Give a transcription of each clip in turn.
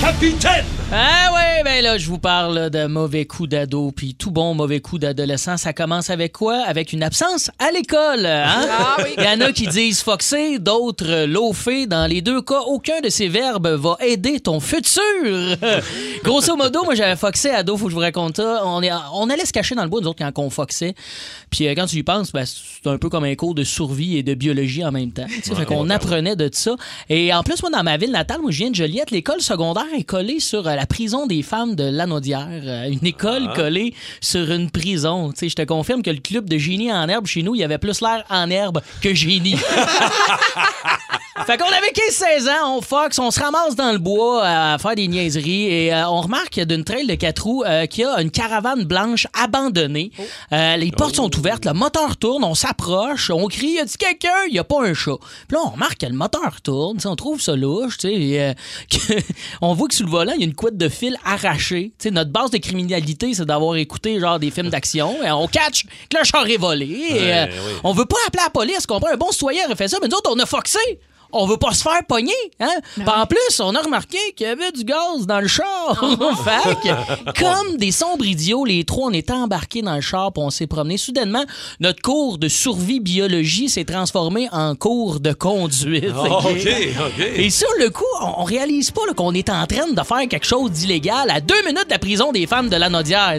Capitaine! Ah ouais, ben là, je vous parle de mauvais coups d'ado, puis tout bon mauvais coup d'adolescent, ça commence avec quoi? Avec une absence à l'école, hein? Il y en a qui disent foxer, d'autres loafer. Dans les deux cas, aucun de ces verbes va aider ton futur. Grosso modo, moi, j'avais foxé ado, faut que je vous raconte ça. On, est, on allait se cacher dans le bois, nous autres, quand on foxait. Puis euh, quand tu y penses, ben, c'est un peu comme un cours de survie et de biologie en même temps. Tu sais, fait qu'on apprenait de ça. Et en plus, moi, dans ma ville natale, moi, je viens de Joliette, l'école secondaire est collée sur euh, la prison des femmes de Lanaudière. Euh, Une école collée sur une prison. Tu sais, je te confirme que le club de génie en herbe chez nous, il y avait plus l'air en herbe que génie. Fait qu'on avait 15-16 ans, on fox, on se ramasse dans le bois à faire des niaiseries et euh, on remarque d'une trail de quatre roues euh, qu'il y a une caravane blanche abandonnée. Euh, les portes sont ouvertes, le moteur tourne, on s'approche, on crie, y a-t-il quelqu'un? Il y a pas un chat. Puis là, on remarque que le moteur tourne, on trouve ça louche, et, euh, on voit que sous le volant, il y a une couette de fil arrachée. Notre base de criminalité, c'est d'avoir écouté genre des films d'action et on catch que le char est volé. et, euh, On veut pas appeler la police, comprends? Un bon citoyen aurait fait ça, mais nous autres, on a foxé. On veut pas se faire pogner, hein? Puis en plus, on a remarqué qu'il y avait du gaz dans le char. fait que, comme des sombres idiots, les trois, on était embarqués dans le char puis on s'est promené. Soudainement, notre cours de survie biologie s'est transformé en cours de conduite. OK, OK? OK. Et sur le coup, on, on réalise pas qu'on est en train de faire quelque chose d'illégal à deux minutes de la prison des femmes de la Nodière.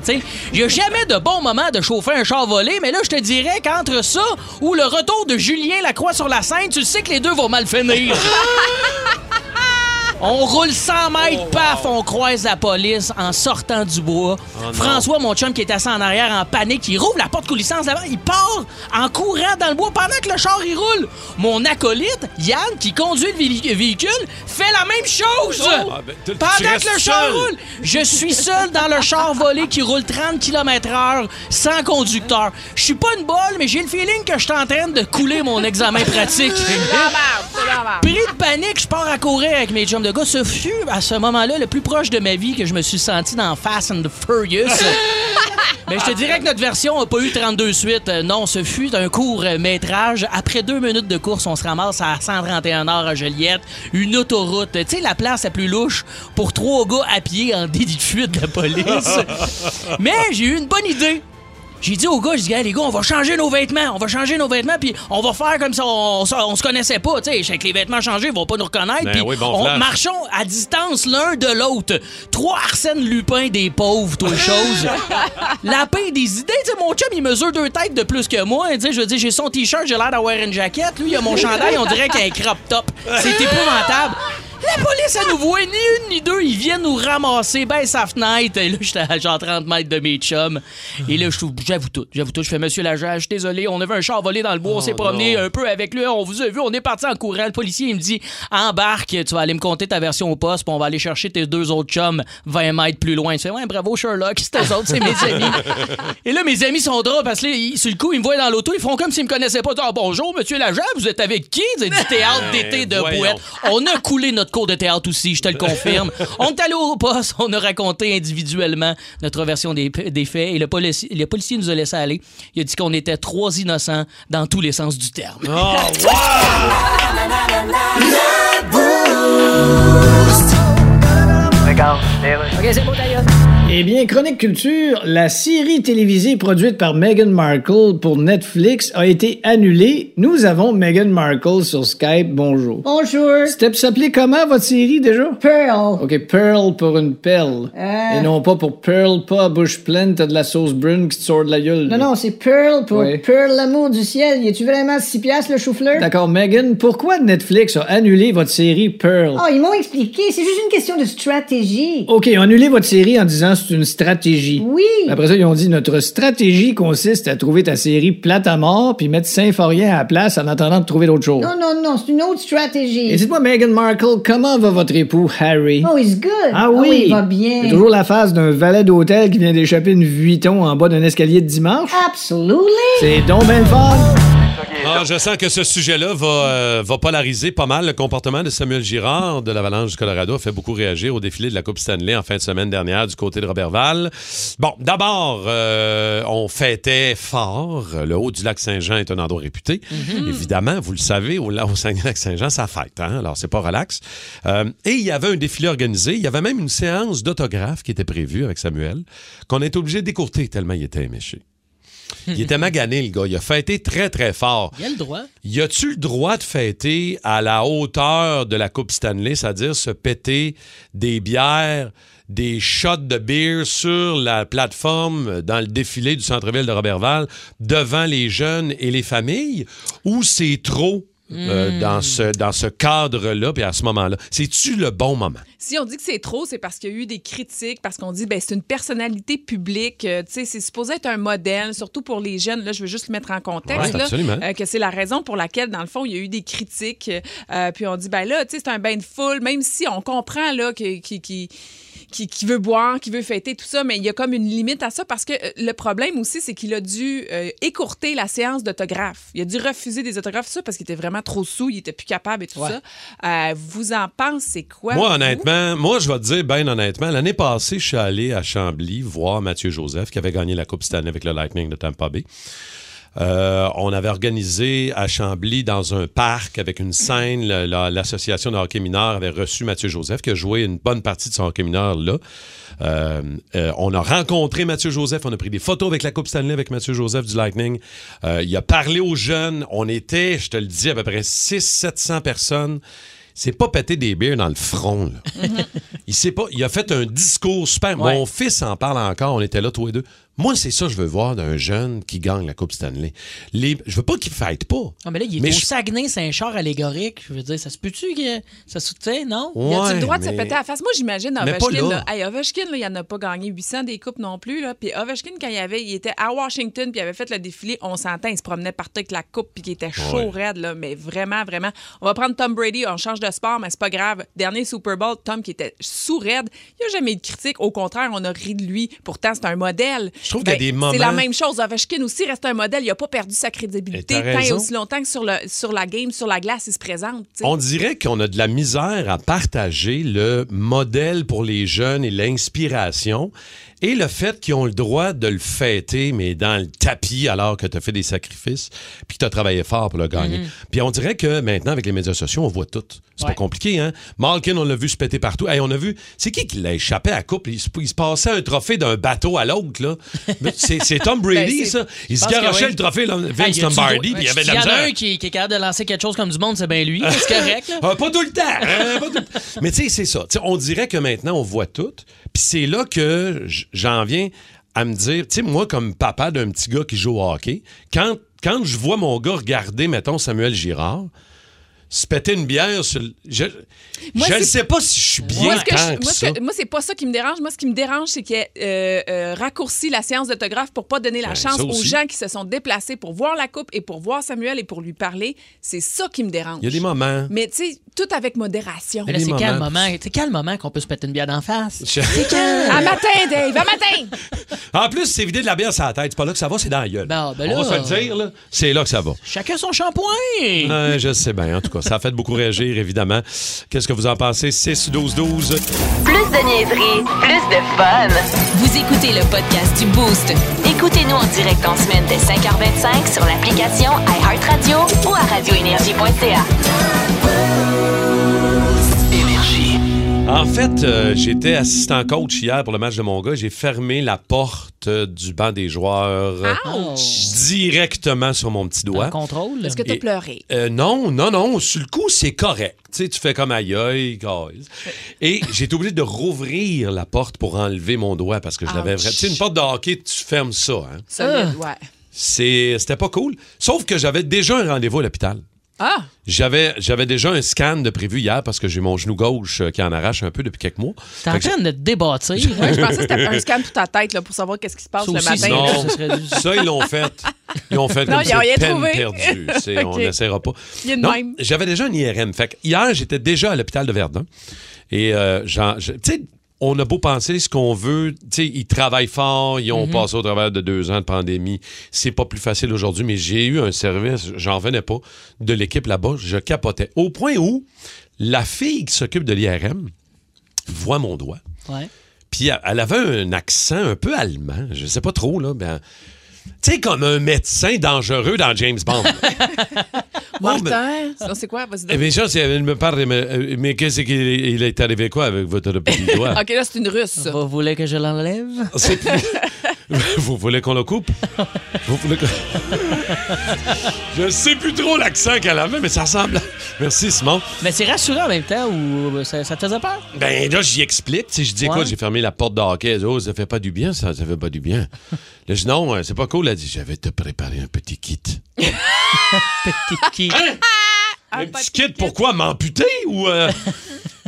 Il y a jamais de bon moment de chauffer un char volé, mais là, je te dirais qu'entre ça ou le retour de Julien Lacroix sur la scène, tu sais que les deux vont mal finir. Helenês. On roule 100 mètres, paf, on croise la police en sortant du bois. François, mon chum qui est assis en arrière en panique, il rouvre la porte coulissante d'avant, il part en courant dans le bois pendant que le char il roule. Mon acolyte, Yann, qui conduit le véhi- véhicule, fait la même chose. Ah, ben, pendant que le char roule. Je suis seul dans le char volé qui roule 30 km/h sans conducteur. Je suis pas une bolle, mais j'ai le feeling que je suis en train de couler mon examen pratique. Pris de panique, je pars à courir avec mes chums de gars. Ce fut à ce moment-là le plus proche de ma vie que je me suis senti dans Fast and the Furious. Mais je te dirais que notre version n'a pas eu 32 suites. Euh, Non, ce fut un court métrage. Après deux minutes de course, on se ramasse à 131 heures à Joliette. Une autoroute. Tu sais, la place la plus louche pour trois gars à pied en délit de fuite de la police. Mais j'ai eu une bonne idée. J'ai dit aux gars, je dis, Hey, les gars, on va changer nos vêtements. On va changer nos vêtements, puis on va faire comme ça. On, on, on se connaissait pas, tu sais. Avec les vêtements changés, ils vont pas nous reconnaître. Ben puis oui, bon on flash. marchons à distance l'un de l'autre. Trois Arsène Lupin des pauvres, toi, chose. La paix des idées, tu sais, mon chum, il mesure deux têtes de plus que moi. Tu sais, je veux dire, j'ai son t-shirt, j'ai l'air d'avoir une jaquette. Lui, il a mon chandail, on dirait qu'il a un crop top. C'est épouvantable. La police, elle nous voit ni une ni deux. Ils viennent nous ramasser, ben sa fenêtre. Et là, j'étais à genre 30 mètres de mes chums. Et là, je trouve- j'avoue tout. J'avoue tout. Je fais, monsieur l'agent, je suis désolé. On avait un char volé dans le bois. on s'est promené un peu avec lui. On vous a vu. On est parti en courant. Le policier, il me dit, embarque. Tu vas aller me compter ta version au poste. Puis on va aller chercher tes deux autres chums 20 mètres plus loin. Je fais, ouais, bravo, Sherlock. C'est eux autres, c'est mes amis. Et là, mes amis sont drôles parce que là, ils- sur le coup, ils me voient dans l'auto. Ils font comme s'ils me connaissaient pas. Ah, bonjour, monsieur l'agent. Vous êtes avec qui? Du théâtre d'été de. Bouette. On a coulé notre cours de théâtre aussi, je te le confirme. on est allé au poste, on a raconté individuellement notre version des, des faits et le, polici- le policier nous a laissé aller. Il a dit qu'on était trois innocents dans tous les sens du terme. Oh, Eh bien, Chronique Culture, la série télévisée produite par Meghan Markle pour Netflix a été annulée. Nous avons Meghan Markle sur Skype. Bonjour. Bonjour. C'était pour s'appeler comment votre série déjà? Pearl. OK, Pearl pour une perle. Euh. Et non pas pour Pearl, pas à bouche pleine, t'as de la sauce brune qui te sort de la gueule. Non, non, c'est Pearl pour. Pearl, l'amour du ciel. Y a-tu vraiment 6 piastres le chou-fleur? D'accord, Megan, pourquoi Netflix a annulé votre série Pearl? Oh, ils m'ont expliqué. C'est juste une question de stratégie. OK, annulé votre série en disant c'est une stratégie. Oui. Après ça, ils ont dit notre stratégie consiste à trouver ta série plate à mort puis mettre Symphorien à la place en attendant de trouver d'autres choses. Non, non, non, c'est une autre stratégie. Et dites-moi, Meghan Markle, comment va votre époux Harry? Oh, he's good. Ah oui? il va bien. A toujours la face d'un valet d'hôtel qui vient d'échapper une Vuitton en bas d'un escalier de dimanche? Absolutely. C'est donc fun. Ah, je sens que ce sujet-là va, euh, va polariser pas mal le comportement de Samuel Girard de l'Avalanche du Colorado. A fait beaucoup réagir au défilé de la Coupe Stanley en fin de semaine dernière du côté de Robertval. Bon, d'abord, euh, on fêtait fort. Le haut du lac Saint-Jean est un endroit réputé. Évidemment, vous le savez, au, au Saguenay-Lac-Saint-Jean, ça fête. Hein? Alors, c'est pas relax. Euh, et il y avait un défilé organisé. Il y avait même une séance d'autographes qui était prévue avec Samuel, qu'on est obligé d'écourter tellement il était éméché. Il était magané, le gars. Il a fêté très, très fort. Il a le droit. Y a-tu le droit de fêter à la hauteur de la Coupe Stanley, c'est-à-dire se péter des bières, des shots de bière sur la plateforme dans le défilé du centre-ville de Robertval devant les jeunes et les familles, ou c'est trop? Euh, dans ce, dans ce cadre-là, puis à ce moment-là. C'est-tu le bon moment? Si on dit que c'est trop, c'est parce qu'il y a eu des critiques, parce qu'on dit ben c'est une personnalité publique, euh, tu sais, c'est supposé être un modèle, surtout pour les jeunes. Là, je veux juste le mettre en contexte, Ouais, là, absolument. euh, que c'est la raison pour laquelle, dans le fond, il y a eu des critiques. puis on dit ben là, tu sais, c'est un bain de foule, même si on comprend là que- qui qui qui, qui veut boire, qui veut fêter, tout ça, mais il y a comme une limite à ça parce que euh, le problème aussi, c'est qu'il a dû euh, écourter la séance d'autographes. Il a dû refuser des autographes, tout ça, parce qu'il était vraiment trop sous, il était plus capable et tout Ouais. ça. Euh, vous en pensez quoi? Moi, vous? honnêtement, moi, je vais te dire, ben honnêtement, l'année passée, je suis allé à Chambly voir Mathieu Joseph, qui avait gagné la Coupe cette année avec le Lightning de Tampa Bay. Euh, on avait organisé à Chambly, dans un parc, avec une scène, l'association de hockey mineur avait reçu Mathieu Joseph, qui a joué une bonne partie de son hockey mineur là. Euh, euh, on a rencontré Mathieu Joseph, on a pris des photos avec la Coupe Stanley avec Mathieu Joseph du Lightning. Il a parlé aux jeunes. On était, je te le dis, à peu près 600-700 personnes. C'est pas péter des bières dans le front. là. il pas. Il a fait un discours super. Ouais. Mon fils en parle encore. On était là tous les deux. Moi, c'est ça que je veux voir d'un jeune qui gagne la Coupe Stanley. Les... Je veux pas qu'il fête pas. Ah, mais là, il est Mais au je- Saguenay, c'est un char allégorique. Je veux dire, ça se peut-tu que ça se tient, non? Il a-tu Ouais, le droit de se mais- péter à la face? Moi, j'imagine Mais pas Ovechkin. là. Là. Hey, Ovechkin, là, il n'en a pas gagné 800 des coupes non plus. Là. Puis Ovechkin, quand il, avait, il était à Washington puis il avait fait le défilé, on s'entend, il se promenait partout avec la coupe puis il était chaud, Ouais. raide. Là. Mais vraiment, vraiment. On va prendre Tom Brady, on change de sport, mais c'est pas grave. Dernier Super Bowl, Tom qui était sous raide, il n'y a jamais eu de critique. Au contraire, on a ri de lui. Pourtant, c'est un modèle. Je trouve qu'il y a des moments- C'est la même chose. Ovechkin aussi reste un modèle. Il n'a pas perdu sa crédibilité tant et aussi longtemps que sur, le, sur la game, sur la glace, il se présente. On dirait qu'on a de la misère à partager le modèle pour les jeunes et l'inspiration et le fait qu'ils ont le droit de le fêter, mais dans le tapis alors que tu as fait des sacrifices puis que tu as travaillé fort pour le gagner. Puis on dirait que maintenant, avec les médias sociaux, on voit tout. C'est Ouais. pas compliqué, hein? Malkin, on l'a vu se péter partout. Hey, on a vu, c'est qui qui l'a échappé à la coupe? Il, se- il se passait un trophée d'un bateau à l'autre, là. C'est, Tom Brady, Ben, ça. Il se garochait oui. le trophée, là, Vince Lombardi, puis il y avait de la S'il y en a un qui, qui est capable de lancer quelque chose comme du monde, c'est bien lui. C'est correct, là. Ah, pas tout le temps. hein, pas tout le temps. Mais tu sais, c'est ça. On dirait que maintenant, on voit tout. Puis c'est là que j'en viens à me dire, tu sais, moi, comme papa d'un petit gars qui joue au hockey, quand, quand je vois mon gars regarder, mettons, Samuel Girard, se péter une bière sur le- Je Moi, je ne c'est- sais pas si je suis bien Moi, ce que tant je- que moi, ça. c'est pas ça qui me dérange. Moi, ce qui me dérange, c'est qu'il ait euh, euh, raccourci la séance d'autographe pour pas donner la Ben, chance aux gens qui se sont déplacés pour voir la coupe et pour voir Samuel et pour lui parler. C'est ça qui me dérange. Il y a des moments. Mais tu sais, tout avec modération. Mais là, c'est quel moment? C'est quel moment qu'on peut se péter une bière d'en face? Je- À matin, Dave, à matin! En plus, c'est vider de la bière sur la tête. C'est pas là que ça va, c'est dans la gueule. Ben, ben On va se le dire, là. C'est là que ça va. Chacun son shampoing! Euh, je sais bien, en tout cas. Ça a fait beaucoup réagir, évidemment. Qu'est-ce que vous en pensez? 6-12-12. Plus de niaiserie, plus de fun. Vous écoutez le podcast du Boost. Écoutez-nous en direct en semaine dès 5h25 sur l'application iHeartRadio ou à radioénergie.ca. En fait, euh, j'étais assistant coach hier pour le match de mon gars. J'ai fermé la porte du banc des joueurs euh, directement sur mon petit doigt. Un contrôle? Est-ce que tu as Et- pleuré? Euh, non, non, non. Sur le coup, c'est correct. Tu sais, tu fais comme aïe aïe, guys. Et j'ai été obligé de rouvrir la porte pour enlever mon doigt parce que je l'avais vraiment. Tu sais, une porte de hockey, tu fermes ça. Hein. Solide, ouais. C'est- C'était pas cool. Sauf que j'avais déjà un rendez-vous à l'hôpital. Ah! J'avais, j'avais déjà un scan de prévu hier parce que j'ai mon genou gauche euh, qui en arrache un peu depuis quelques mois. T'es en train de te débâtir. Ouais, je pensais que c'était un scan toute ta tête là, pour savoir qu'est-ce qui se passe Ça le aussi, matin. non. ça serait du- Ça, ils l'ont fait. Ils ont fait Non, comme ils ont rien peine trouvé. perdue. C'est- On n'essaiera pas. Non, même. j'avais déjà un IRM. Fait que hier, j'étais déjà à l'hôpital de Verdun. Et, euh, j'en- je- tu sais, on a beau penser ce qu'on veut. Tu sais, ils travaillent fort. Ils Mhm. ont passé au travers de deux ans de pandémie. C'est pas plus facile aujourd'hui, mais j'ai eu un service, j'en venais pas, de l'équipe là-bas. Je capotais. Au point où la fille qui s'occupe de l'IRM voit mon doigt. Ouais. Puis elle- elle avait un accent un peu allemand, je sais pas trop, là. Ben, tu sais, comme un médecin dangereux dans James Bond. Bon, Martin, sinon, c'est quoi? Vas-y, eh bien, ça, c'est- elle me parle, mais, euh, mais qu'est-ce qu'il il est arrivé quoi avec votre petit doigt? OK, là, c'est une russe. Vous voulez que je l'enlève? C'est- Vous voulez qu'on le coupe? Vous voulez que... Je sais plus trop l'accent qu'elle avait, mais ça ressemble. à- Merci, Simon. Mais c'est rassurant en même temps ou ça, ça te faisait peur? Ben là, j'y explique. Tu sais, je dis, écoute, Ouais. j'ai fermé la porte de hockey. Elle dit, oh, ça fait pas du bien, ça, ça fait pas du bien. Là, je dis, non, euh, c'est pas cool. Elle dit, je vais te préparer un petit kit. Petit qui. Hein? un petit kit, pourquoi m'amputer ou. euh?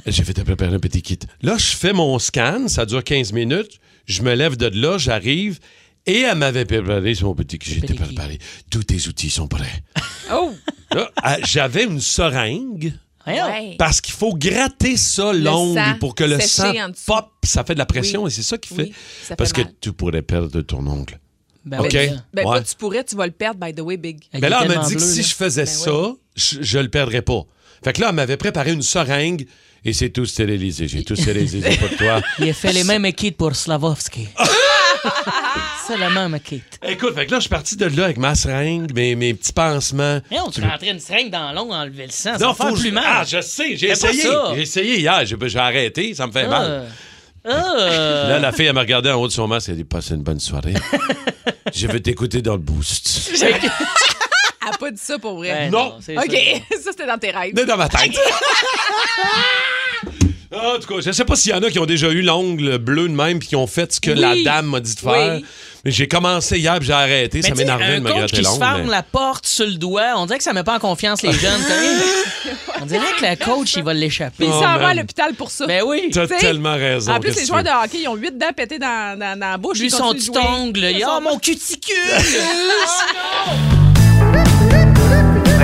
J'ai fait te préparer un petit kit. Là, je fais mon scan, ça dure 15 minutes. Je me lève de là, j'arrive. Et elle m'avait préparé son petit kit. J'étais préparé. Tous tes outils sont prêts. Oh! Là, euh, j'avais une seringue. Ouais. Parce qu'il faut gratter ça l'ongle pour que le sang pop, ça fait de la pression Oui. et c'est ça qui Oui, fait. ça fait Parce que tu pourrais perdre ton ongle. Ben, OK? oui, Ben, Ouais. pas tu pourrais, tu vas le perdre, by the way, Big. Il Mais là, elle m'a dit que si là. je faisais Ben ça, je, je le perdrais pas. Fait que là, elle m'avait préparé une seringue et c'est tout stérilisé. J'ai tout stérilisé de toi. Il a fait les mêmes kits pour Slavovski. c'est le même kit. Écoute, fait que là, je suis parti de là avec ma seringue, mes, mes petits pansements. Mais on te rentrait une seringue dans l'ongle, enlever le sang. Non, faut plus mal. Ah, je sais, j'ai essayé. ça. J'ai essayé hier, j'ai j'ai arrêté, ça me fait mal. Ah. Ah. Là, la fille, elle m'a regardé en haut de son masque, elle a dit Passe une bonne soirée. je vais t'écouter dans le boost. Elle pas dit ça pour vrai. Ben Non. c'est OK, ça. ça, c'était dans tes rêves. Mais dans ma tête. Ah, En tout cas, je sais pas s'il y en a qui ont déjà eu l'ongle bleu de même puis qui ont fait ce que Oui. la dame m'a dit de faire. Oui. Mais j'ai commencé hier puis j'ai arrêté. Mais ça m'énervait un de me coach gratter qui se l'ongle. ferme mais- la porte sur le doigt, on dirait que ça met pas en confiance les jeunes. On dirait que le coach, il va l'échapper. Puis il Oh, s'en va à l'hôpital pour ça. Ben oui. T'as T'sais, tellement raison. En plus, les joueurs de hockey, ils ont huit dents pétées dans, dans, dans la bouche. Lui, ils son petit ongle, il a Son- oh,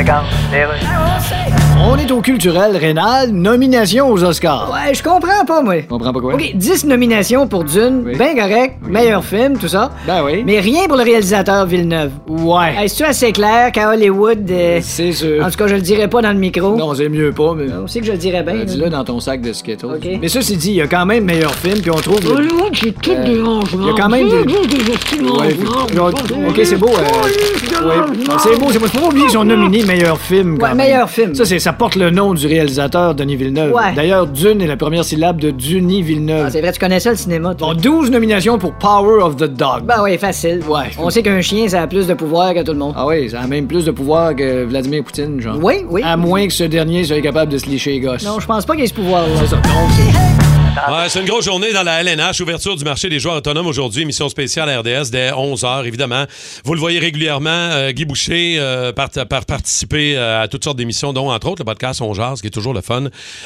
mon cuticule! On est au culturel rénal, nomination aux Oscars. Ouais, je comprends pas, moi. Comprends pas quoi? OK, 10 nominations pour Dune, Oui. ben correct, meilleur film, tout ça. Ben oui. Mais rien pour le réalisateur Villeneuve. Ouais. Est-ce que assez clair qu'à Hollywood... euh, C'est sûr. En tout cas, je le dirais pas dans le micro. Non, c'est mieux pas, mais. On sait que je le dirais bien. Euh, là. Dis-le dans ton sac de Skittles. OK. Mais ceci dit, il y a quand même meilleur film, puis on trouve. Hollywood, c'est tout Euh, des y a quand même des. Ouais, puis- ok, c'est beau. euh, ouais, c'est beau, c'est beau. Faut pas oublier qu'ils ont nominé meilleur film. quand Ouais, même. meilleur film. Ça, c'est, ça porte le nom du réalisateur Denis Villeneuve. Ouais. D'ailleurs, Dune est la première syllabe de Duny Villeneuve. Ah, c'est vrai, tu connais ça, le cinéma, toi? bon, 12 nominations pour Power of the Dog. Ben oui, facile. Ouais. On sait qu'un chien, ça a plus de pouvoir que tout le monde. Ah oui, ça a même plus de pouvoir que Vladimir Poutine, genre. Oui, oui. À moins que ce dernier soit capable de se licher les gosses. Non, je pense pas qu'il y ait ce pouvoir-là. C'est ça. Donc, Ouais, c'est une grosse journée dans la LNH, ouverture du marché des joueurs autonomes aujourd'hui, émission spéciale à RDS dès 11h, évidemment. Vous le voyez régulièrement, euh, Guy Boucher euh, par, par participer euh, à toutes sortes d'émissions, dont entre autres le podcast On Jase, qui est toujours le fun.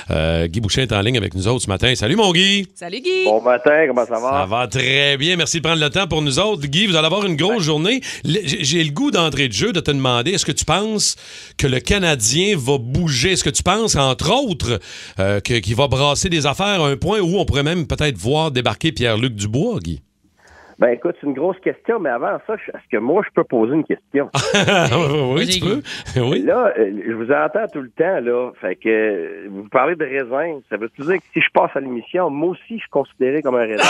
Euh, Guy Boucher est en ligne avec nous autres ce matin. Salut mon Guy! Salut, Guy. Bon matin, comment ça va? Ça va très bien. Merci de prendre le temps pour nous autres. Guy, vous allez avoir une grosse journée. J'ai le goût d'entrée de jeu de te demander, est-ce que tu penses que le Canadien va bouger? Est-ce que tu penses, entre autres, euh, qu'il va brasser des affaires à un point où on pourrait même peut-être voir débarquer Pierre-Luc Dubois, Guy? Ben écoute, c'est une grosse question, mais avant ça, est-ce que moi je peux poser une question? oui, tu peux. Oui. Là, euh, je vous entends tout le temps, là. Fait que euh, vous parlez de raisin. Ça veut dire que si je passe à l'émission, moi aussi, je suis considéré comme un raisin?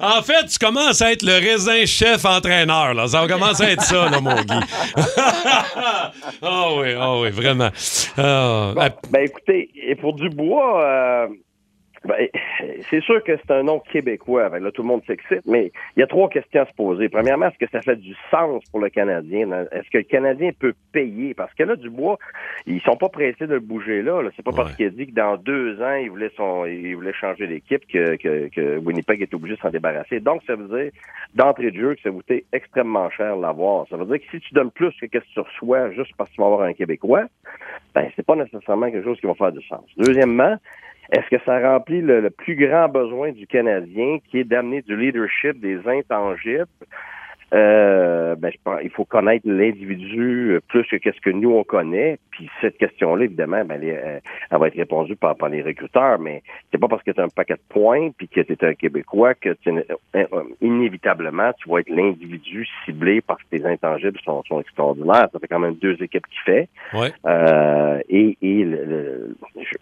En fait, tu commences à être le raisin chef entraîneur. Là. Ça commence à être ça, là, mon Guy. Ah oui, ah oui, vraiment. Ah, Bon, ben écoutez, et pour Dubois, euh, ben, c'est sûr que c'est un nom québécois. Que Là, tout le monde s'excite, mais il y a trois questions à se poser. Premièrement, est-ce que ça fait du sens pour le Canadien? Est-ce que le Canadien peut payer? Parce que là, Dubois, ils sont pas pressés de le bouger là. là. C'est pas parce qu'il a dit que dans deux ans, il voulait son, il voulait changer d'équipe que, que, que Winnipeg est obligé de s'en débarrasser. Donc, ça veut dire, d'entrée de jeu, que ça coûte extrêmement cher l'avoir. Ça veut dire que si tu donnes plus que ce que tu reçois juste parce que tu vas avoir un Québécois, ben, c'est pas nécessairement quelque chose qui va faire du sens. Deuxièmement, est-ce que ça remplit le, le plus grand besoin du Canadien, qui est d'amener du leadership des intangibles? Euh, ben, je pense, il faut connaître l'individu euh, plus que qu'est-ce que nous on connaît. Puis cette question-là, évidemment, ben, elle, est, euh, elle va être répondue par, par les recruteurs, mais c'est pas parce que tu as un paquet de points puis que tu es un Québécois que tu, euh, inévitablement tu vas être l'individu ciblé parce que tes intangibles sont, sont extraordinaires. Ça fait quand même deux équipes qui fait. Ouais. Euh, et et le- le- je-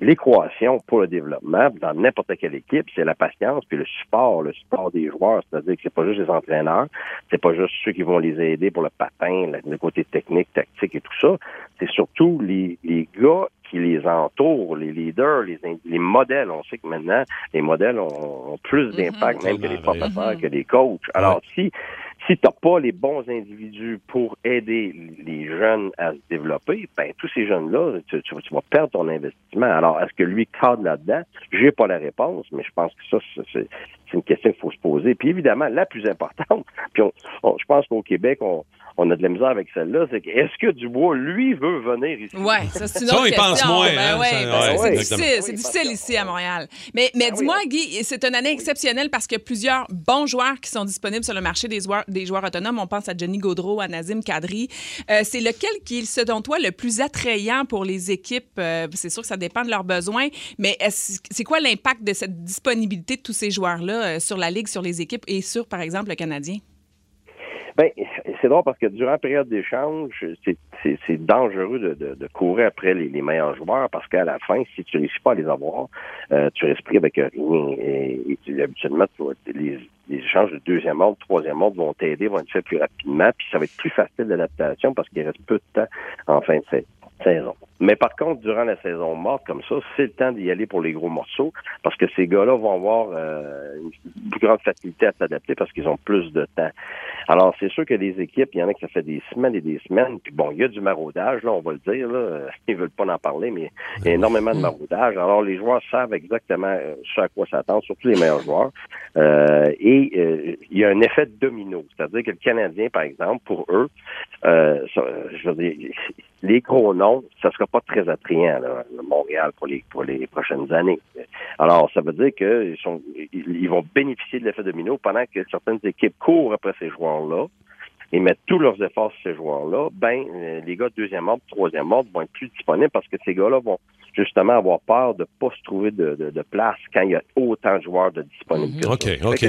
l'équation pour le développement dans n'importe quelle équipe, c'est la patience puis le support, le support des joueurs. C'est-à-dire que c'est pas juste les entraîneurs, c'est pas juste ceux qui vont les aider pour le patin, le, côté technique, tactique et tout ça. C'est surtout les, les gars qui les entourent, les leaders, les, les modèles. On sait que maintenant, les modèles ont, ont plus d'impact même que les professeurs, que les coachs. Alors, si si tu n'as pas les bons individus pour aider les jeunes à se développer, ben tous ces jeunes-là, tu, vas perdre ton investissement. Alors, est-ce que lui cadre là-dedans? J'ai pas la réponse, mais je pense que ça, c'est- une question qu'il faut se poser. Puis évidemment, la plus importante, puis on- je pense qu'au Québec, on, on a de la misère avec celle-là, c'est que est-ce que Dubois, lui, veut venir ici? Ouais, ça c'est une Ça, autre pense question. moins, Ben hein, ouais, ça, ouais, c'est exactement. difficile, c'est difficile ici à Montréal. Mais, mais dis-moi, Guy, c'est une année exceptionnelle parce qu'il y a plusieurs bons joueurs qui sont disponibles sur le marché des joueurs, des joueurs autonomes. On pense à Johnny Gaudreau, à Nazim Kadri. Euh, c'est lequel qui est, selon toi, le plus attrayant pour les équipes? Euh, c'est sûr que ça dépend de leurs besoins, mais c'est quoi l'impact de cette disponibilité de tous ces joueurs-là euh, sur la Ligue, sur les équipes et sur, par exemple, le Canadien? Ben, c'est drôle parce que durant la période d'échange, c'est- dangereux de, de- de courir après les, les meilleurs joueurs parce qu'à la fin, si tu réussis pas à les avoir, euh, tu pris avec rien. Et, et tu- habituellement, tu vas- les, les échanges de deuxième ordre, troisième ordre vont t'aider, vont être faits plus rapidement, puis ça va être plus facile d'adaptation parce qu'il reste peu de temps en fin de sa- saison. Mais par contre, durant la saison morte comme ça, c'est le temps d'y aller pour les gros morceaux parce que ces gars-là vont avoir euh, une plus grande facilité à s'adapter parce qu'ils ont plus de temps. Alors, c'est sûr que les équipes, il y en a qui ça fait des semaines et des semaines, puis bon, il y a du maraudage, là, on va le dire, là, ils veulent pas en parler, mais il y a énormément de maraudage. Alors, les joueurs savent exactement euh, ce à quoi s'attendre, surtout les meilleurs joueurs. Euh, et euh, il y a un effet domino, c'est-à-dire que le Canadien, par exemple, pour eux, euh, je veux dire, les gros noms, ça sera pas très attrayant, là, Montréal, pour les, pour les prochaines années. Alors, ça veut dire qu'ils sont, ils vont bénéficier de l'effet domino pendant que certaines équipes courent après ces joueurs-là et mettent tous leurs efforts sur ces joueurs-là, ben, euh, les gars de deuxième ordre, troisième ordre vont être plus disponibles parce que ces gars-là vont justement avoir peur de pas se trouver de, de- de place quand il y a autant de joueurs de disponibles. que ça. OK, OK.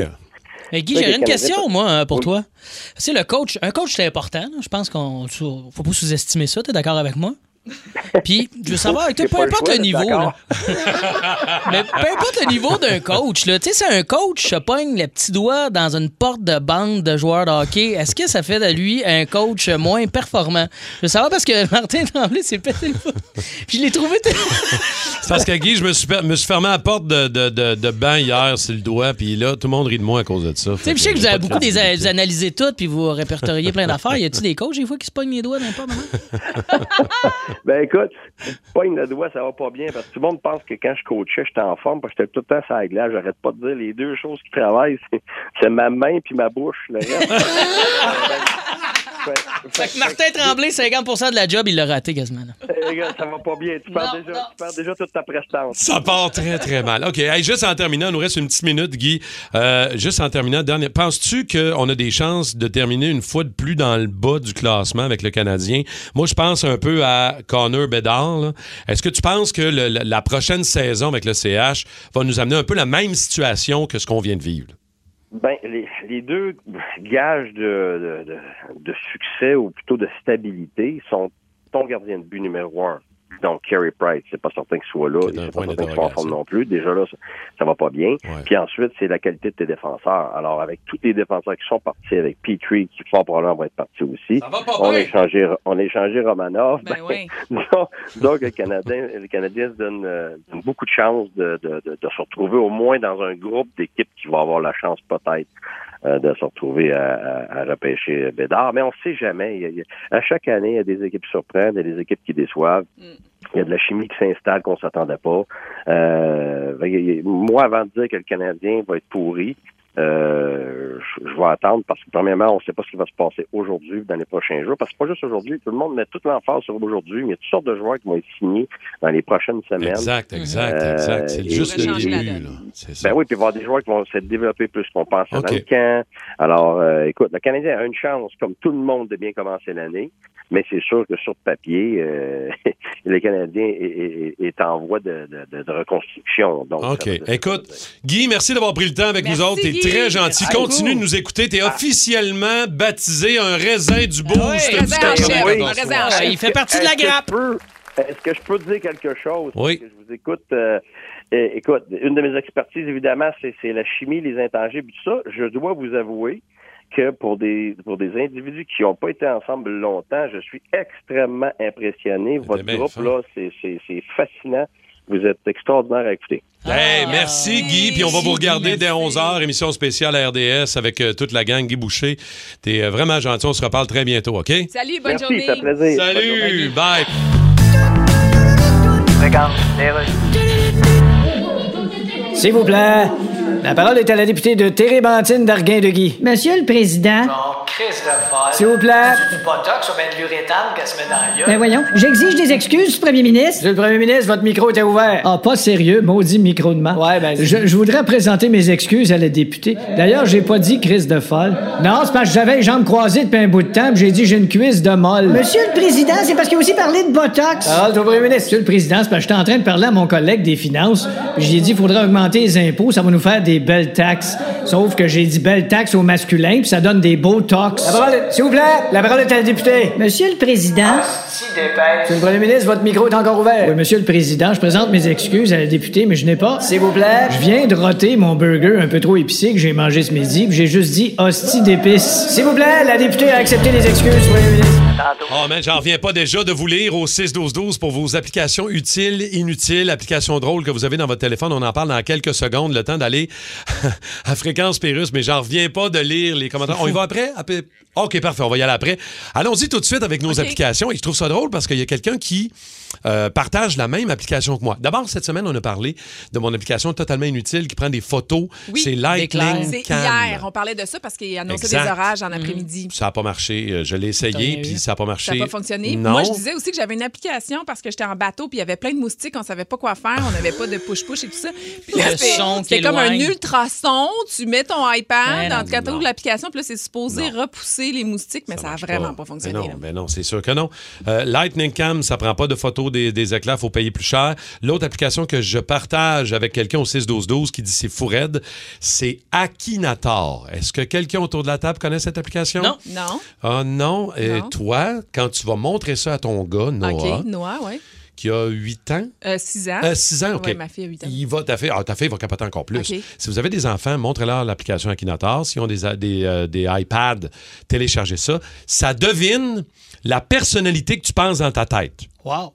Mais Guy, j'aurais une question, moi, hein, pour Oui. toi. C'est le coach. Un coach, c'est important. Je pense qu'on faut pas sous-estimer ça. T'es d'accord avec moi? Puis, je veux savoir, avec toi, peu pas le importe choix le niveau, là. mais peu importe le niveau d'un coach, là. Tu sais, c'est un coach se pogne le petit doigt dans une porte de bande de joueurs de hockey. Est-ce que ça fait de lui un coach moins performant? Je veux savoir parce que Martin Tremblay s'est pété le foot. Puis je l'ai trouvé. C'est parce que Guy, je me suis, per- me suis fermé la porte de, de, de, de bain hier sur le doigt, puis là, tout le monde rit de moi à cause de ça. Tu sais, je sais que vous avez beaucoup des, vous analysez tout, puis vous répertoriez plein d'affaires. Y a-tu des coachs, des fois, qui se pognent les doigts dans portes, maman? Ben écoute, pogne le doigt, ça va pas bien parce que tout le monde pense que quand je coachais, j'étais en forme parce que j'étais tout le temps sur la. J'arrête pas de dire les deux choses qui travaillent, c'est- c'est ma main puis ma bouche. Le reste. Fait que Martin Tremblay, 50% de la job, il l'a raté quasiment. là. Eh, gars, ça va pas bien. Tu perds, déjà, tu perds déjà toute ta prestance. Ça part très, très mal. OK. Hey, juste en terminant, il nous reste une petite minute, Guy. Euh, juste en terminant, dernier, penses-tu qu'on a des chances de terminer une fois de plus dans le bas du classement avec le Canadien? Moi, je pense un peu à Connor Bedard. Est-ce que tu penses que le- la- la prochaine saison avec le CH va nous amener un peu la même situation que ce qu'on vient de vivre? là? Ben, les, les deux gages de, de, de, de succès ou plutôt de stabilité sont ton gardien de but numéro un. Donc, Carey Price, c'est pas certain qu'il soit là, C'est pas certain qu'il soit en forme non plus. Déjà là, ça, ça va pas bien. Puis ensuite, c'est la qualité de tes défenseurs. Alors, avec tous les défenseurs qui sont partis, avec Petrie, qui fort probablement va être parti aussi, on, a échangé, on a échangé Romanov. Ben oui. donc, donc, le Canadien, le Canadien se donne, euh, donne beaucoup de chances de, de, de, de se retrouver au moins dans un groupe d'équipes qui va avoir la chance peut-être euh, de se retrouver à, à, à repêcher Bédard. Mais on ne sait jamais. Il y a- il y a- à chaque année, il y a des équipes qui surprennent, il y a des équipes qui déçoivent. Il y a de la chimie qui s'installe qu'on s'attendait pas. Euh, moi, avant de dire que le Canadien va être pourri, euh, je, je vais attendre parce que premièrement, on ne sait pas ce qui va se passer aujourd'hui, dans les prochains jours. Parce que c'est pas juste aujourd'hui, tout le monde met toute l'emphase sur aujourd'hui, mais il y a toutes sortes de joueurs qui vont être signés dans les prochaines semaines. Exact, exact, Euh, exact. C'est juste le et- début. là. C'est ça. ben oui, puis il va y avoir des joueurs qui vont se développer plus qu'on pense OK. dans le camp. Alors, euh, écoute, le Canadien a une chance, comme tout le monde, de bien commencer l'année, mais c'est sûr que sur papier, euh, le Canadien est, est- est en voie de, de- de- de reconstruction. Donc, OK. Écoute, Guy, merci d'avoir pris le temps avec nous autres. Guy. Très gentil. Ah, Continue de nous écouter. T'es officiellement baptisé un raisin du boost. oui, du raisin en chef, 94. un raisin en chef. il fait partie de la grappe. Est-ce que je peux te dire quelque chose? Oui. Que je vous écoute. euh, écoute, une de mes expertises, évidemment, c'est la chimie, les intangibles, tout ça. Je dois vous avouer que pour des pour des individus qui n'ont pas été ensemble longtemps, je suis extrêmement impressionné. Votre groupe, fin. là, c'est c'est- c'est fascinant. Vous êtes extraordinaire à écouter. Hey, merci Guy, puis on va vous regarder dès Merci. 11h, émission spéciale à RDS avec euh, toute la gang. Guy Boucher, t'es euh, vraiment gentil, on se reparle très bientôt, OK? Salut, bonne Merci, journée. ça fait plaisir. Bonne journée. Salut, bye! S'il vous plaît. La parole est à la députée de Térébentine d'Arguin-de-Guy. Monsieur le Président. S'il vous plaît. Ben voyons, j'exige des excuses, Premier ministre. Monsieur le Premier ministre, votre micro était ouvert. Ah, pas sérieux, maudit micro de main. Ouais, ben. Je, je voudrais présenter mes excuses à la députée. D'ailleurs, j'ai pas dit crise de folle. Non, c'est parce que j'avais les jambes croisées depuis un bout de temps, puis j'ai dit j'ai une cuisse de molle. Monsieur le Président, c'est parce qu'il a aussi parlé de Botox. Parole au premier ministre? Monsieur le Président, c'est parce que j'étais en train de parler à mon collègue des finances. puis J'ai dit qu'il faudrait augmenter les impôts, ça va nous faire des belles taxes. Sauf que j'ai dit belles taxes au masculin, puis ça donne des beaux tox. La parole est- S'il vous plaît, la parole est à la députée. Monsieur le Président. Monsieur le Premier ministre, votre micro est encore ouvert. Oui, Monsieur le Président, je présente mes excuses à la députée, mais je n'ai pas. S'il vous plaît. Je viens de roter mon burger un peu trop épicé que j'ai mangé ce midi, puis j'ai juste dit hostie d'épices. S'il vous plaît, la députée a accepté les excuses, Premier ministre. Oh man, j'en reviens pas déjà de vous lire au 6-12-12 pour vos applications utiles, inutiles, applications drôles que vous avez dans votre téléphone. On en parle dans quelques secondes, le temps d'aller à Fréquence Pérus, mais j'en reviens pas de lire les commentaires. On y va après? Après- OK, parfait, on va y aller après. Allons-y tout de suite avec nos applications. Et je trouve ça drôle parce qu'il y a quelqu'un qui euh, partage la même application que moi. D'abord, cette semaine, on a parlé de mon application totalement inutile qui prend des photos. Oui, C'est Lightning C'est Cam. hier, on parlait de ça parce qu'il annonçait des orages en après-midi. Ça n'a pas marché. Euh, Je l'ai essayé, puis ça n'a pas marché. Ça n'a pas fonctionné. Non. Moi, je disais aussi que j'avais une application parce que j'étais en bateau puis il y avait plein de moustiques, on savait pas quoi faire, on n'avait pas de push-push et tout ça. Puis là, Le c'était- son qui c'était comme un ultrason. Tu mets ton Ben iPad dans le catalogue non. de l'application, puis là, c'est supposé Non. repousser les moustiques, mais ça, n'a vraiment pas, fonctionné. Mais là. non, mais non, c'est sûr que non. Euh, Lightning Cam, ça prend pas de photos des, des éclairs, faut payer plus cher. L'autre application que je partage avec quelqu'un au 6-12-12 qui dit c'est fou raide, c'est Akinator. Est-ce que quelqu'un autour de la table connaît cette application? Non. Non? Ah non. Et Non. toi, quand tu vas montrer ça à ton gars, Noah, OK. Noah, oui. qui a 8 ans, Euh, 6 ans. 6 ans, OK. Ouais, ma fille a 8 ans. Il va, ta, fille, ah, ta fille va capoter encore plus. Si vous avez des enfants, montrez-leur l'application Akinator. S'ils ont des, des, euh, des iPads, téléchargez ça. Ça devine la personnalité que tu penses dans ta tête. Wow.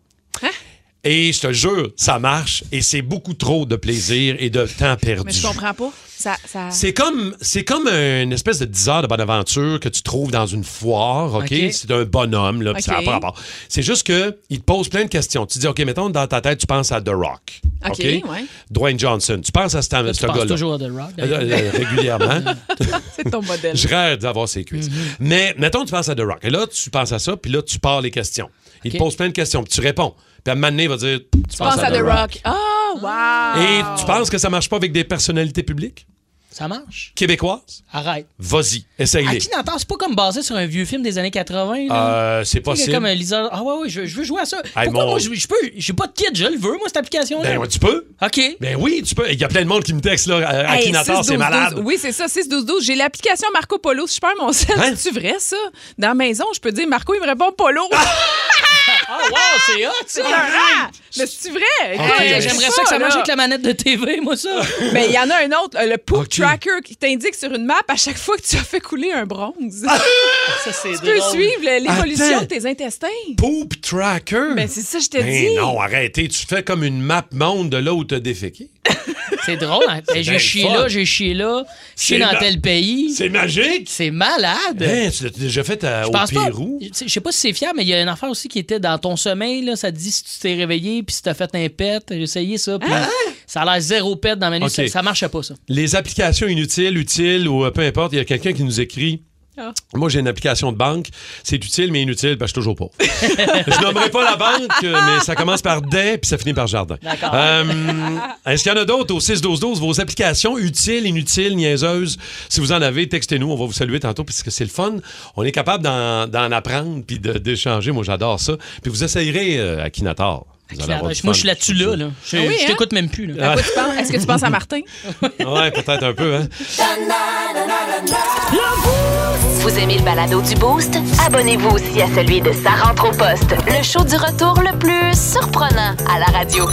Et je te jure, ça marche et c'est beaucoup trop de plaisir et de temps perdu. Mais je comprends pas. Ça, ça... C'est comme, c'est comme une espèce de 10 heures de bonne aventure que tu trouves dans une foire, OK? C'est un bonhomme, là, puis ça pas rapport. C'est juste que il te pose plein de questions. Tu dis, OK, mettons, dans ta tête, tu penses à The Rock. OK, ouais. Dwayne Johnson. Tu penses à ce, Tu ce penses gars-là. toujours à The Rock. Euh, euh, régulièrement. C'est ton modèle. Je rêve d'avoir ses cuisses. Mais mettons, tu penses à The Rock. Et là, tu penses à ça, puis là, tu pars les questions. Il te pose plein de questions, puis tu réponds. Puis à un moment donné, il va dire Tu Tu penses à The Rock. Ah, wow! Et tu penses que ça marche pas avec des personnalités publiques? Ça marche. Québécoise? Arrête. Vas-y, essaye-les. Akinator, c'est pas comme basé sur un vieux film des années 80. là? Euh, c'est possible. Comme un liseur. Ah ouais, ouais, je, je veux jouer à ça. Hey, Pourquoi mon- moi, je, je peux. J'ai pas de kit, je le veux, moi, cette application-là. Ben, ouais, tu peux? OK. Ben oui, tu peux. Il y a plein de monde qui me texte, là. Hey, 6-12-12. c'est malade. Oui, c'est ça, 6-12-12. J'ai l'application Marco Polo. Si je perds mon sel, Hein? c'est vrai, ça? Dans la maison, je peux dire Marco, il me répond Polo. Ah, wow, c'est hot, c'est ça. écœurant. Mais c'est vrai? Écoute, Hey, j'ai J'aimerais ça que ça là. marche avec la manette de TV, moi, ça. Mais il y en a un autre, le poop Ok. tracker, qui t'indique sur une map à chaque fois que tu as fait couler un bronze. Ça, c'est tu peux drôle. suivre l'évolution Attends. de tes intestins. Poop tracker? Ben, c'est ça, je te Ben dis. non, arrêtez. Tu fais comme une map monde de là où t'as déféqué. C'est drôle. hein? Ben, j'ai chié fun. là, j'ai chié là, chié dans ma- tel pays. C'est magique. C'est malade. Hein, tu l'as déjà fait à- au. Pérou? Je sais pas si c'est fier, mais il y a une affaire aussi qui était dans ton sommeil. Là, ça te dit si tu t'es réveillé puis si t'as fait un pet. J'ai essayé ça. Puis ça a l'air zéro pet dans ma nuit. Ça, ça marchait pas, ça. Les applications inutiles, utiles ou euh, peu importe, il y a quelqu'un qui nous écrit. Ah. Moi, j'ai une application de banque. C'est utile, mais inutile, parce que je suis toujours pauvre. je nommerai pas la banque, mais ça commence par des, puis ça finit par jardin. D'accord. Euh, Est-ce qu'il y en a d'autres au 6-12-12? Vos applications utiles, inutiles, niaiseuses? Si vous en avez, textez-nous. On va vous saluer tantôt, puisque c'est le fun. On est capable d'en apprendre puis d'échanger. Moi, j'adore ça. Puis vous essayerez euh, avoir du Moi, je suis là-dessus, là. là. Je, Ah oui, je hein? t'écoute même plus. Là. À quoi tu penses? Est-ce que tu penses à Martin? Ouais, peut-être un peu, hein? Vous aimez le balado du Boost? Abonnez-vous aussi à celui de Sa rentre au poste, le show du retour le plus surprenant à la radio.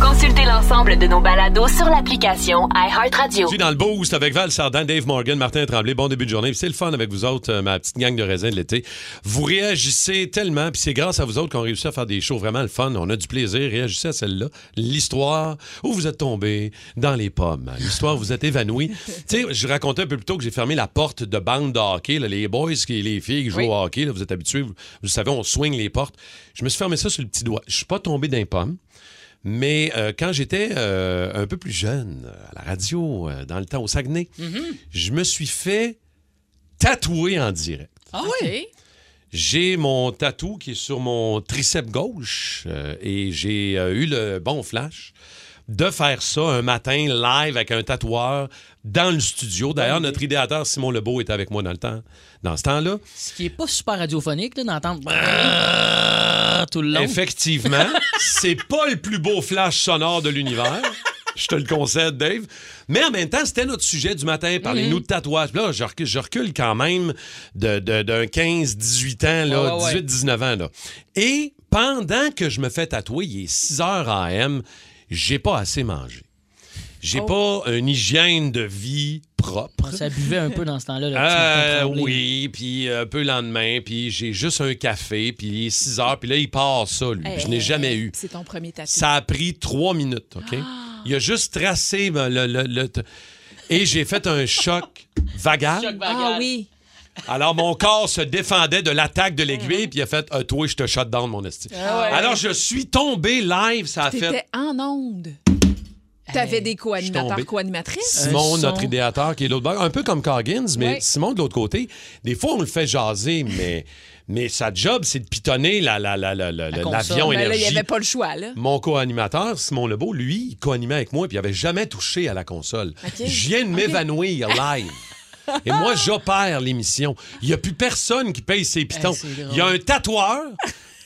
Consultez l'ensemble de nos balados sur l'application iHeartRadio. Je suis dans le boost avec Val Sardin, Dave Morgan, Martin Tremblay. Bon début de journée. C'est le fun avec vous autres, euh, ma petite gang de raisins de l'été. Vous réagissez tellement, puis c'est grâce à vous autres qu'on réussit à faire des shows vraiment le fun. On a du plaisir. Réagissez à celle-là. L'histoire où vous êtes tombé dans les pommes. L'histoire où vous êtes évanoui. tu sais, je racontais un peu plus tôt que j'ai fermé la porte de bande de hockey. là, les boys, qui, les filles qui jouent Oui. au hockey, là, vous êtes habitués. Vous, vous savez, on swing les portes. Je me suis fermé ça sur le petit doigt. Je suis pas tombé dans les pommes. Mais euh, quand j'étais euh, un peu plus jeune, euh, à la radio, euh, dans le temps au Saguenay, je me suis fait tatouer en direct. Ah oui? J'ai mon tatou qui est sur mon triceps gauche euh, et j'ai euh, eu le bon flash de faire ça un matin live avec un tatoueur dans le studio. D'ailleurs, notre idéateur Simon Lebeau était avec moi dans le temps, dans ce temps-là. Ce qui est pas super radiophonique, d'entendre brrrr tout le long. Effectivement, c'est pas le plus beau flash sonore de l'univers. Je te le concède, Dave. Mais en même temps, c'était notre sujet du matin. Parlez-nous de tatouage. Là, je recule, je recule quand même de- de- d'un 15, 18 ans, là, Ouais, ouais, 18, 19 ans. Là. Et pendant que je me fais tatouer, il est 6 heures AM, j'ai pas assez mangé. J'ai Oh. pas une hygiène de vie propre. Ça buvait un peu dans ce temps-là. Euh, oui, puis un peu le lendemain, puis j'ai juste un café, puis il est 6 heures, puis là, il part ça, lui. Je n'ai jamais eu. C'est ton premier tatou. Ça a pris trois minutes, OK? Il a juste tracé ben, le... le- le- t- et j'ai fait un choc vagal. Choc vagal. Ah oui. Alors, mon corps se défendait de l'attaque de l'aiguille, puis il a fait euh, Toi, je te shut down, mon esti. Alors, je suis tombé live, ça a T'étais fait. en onde. T'avais des co-animateurs, co-animatrices? Simon, notre idéateur, qui est l'autre bord, un peu comme Coggins, mais Ouais. Simon de l'autre côté, des fois, on le fait jaser, mais, mais sa job, c'est de pitonner la- la- la- la- la- l'avion Ben là, il énergie. n'y avait pas le choix, là. Mon co-animateur, Simon Lebeau, lui, il co-animait avec moi, puis il avait jamais touché à la console. OK. Je viens de m'évanouir live. Et moi, j'opère l'émission. Il n'y a plus personne qui paye ses pitons. Il y a un tatoueur,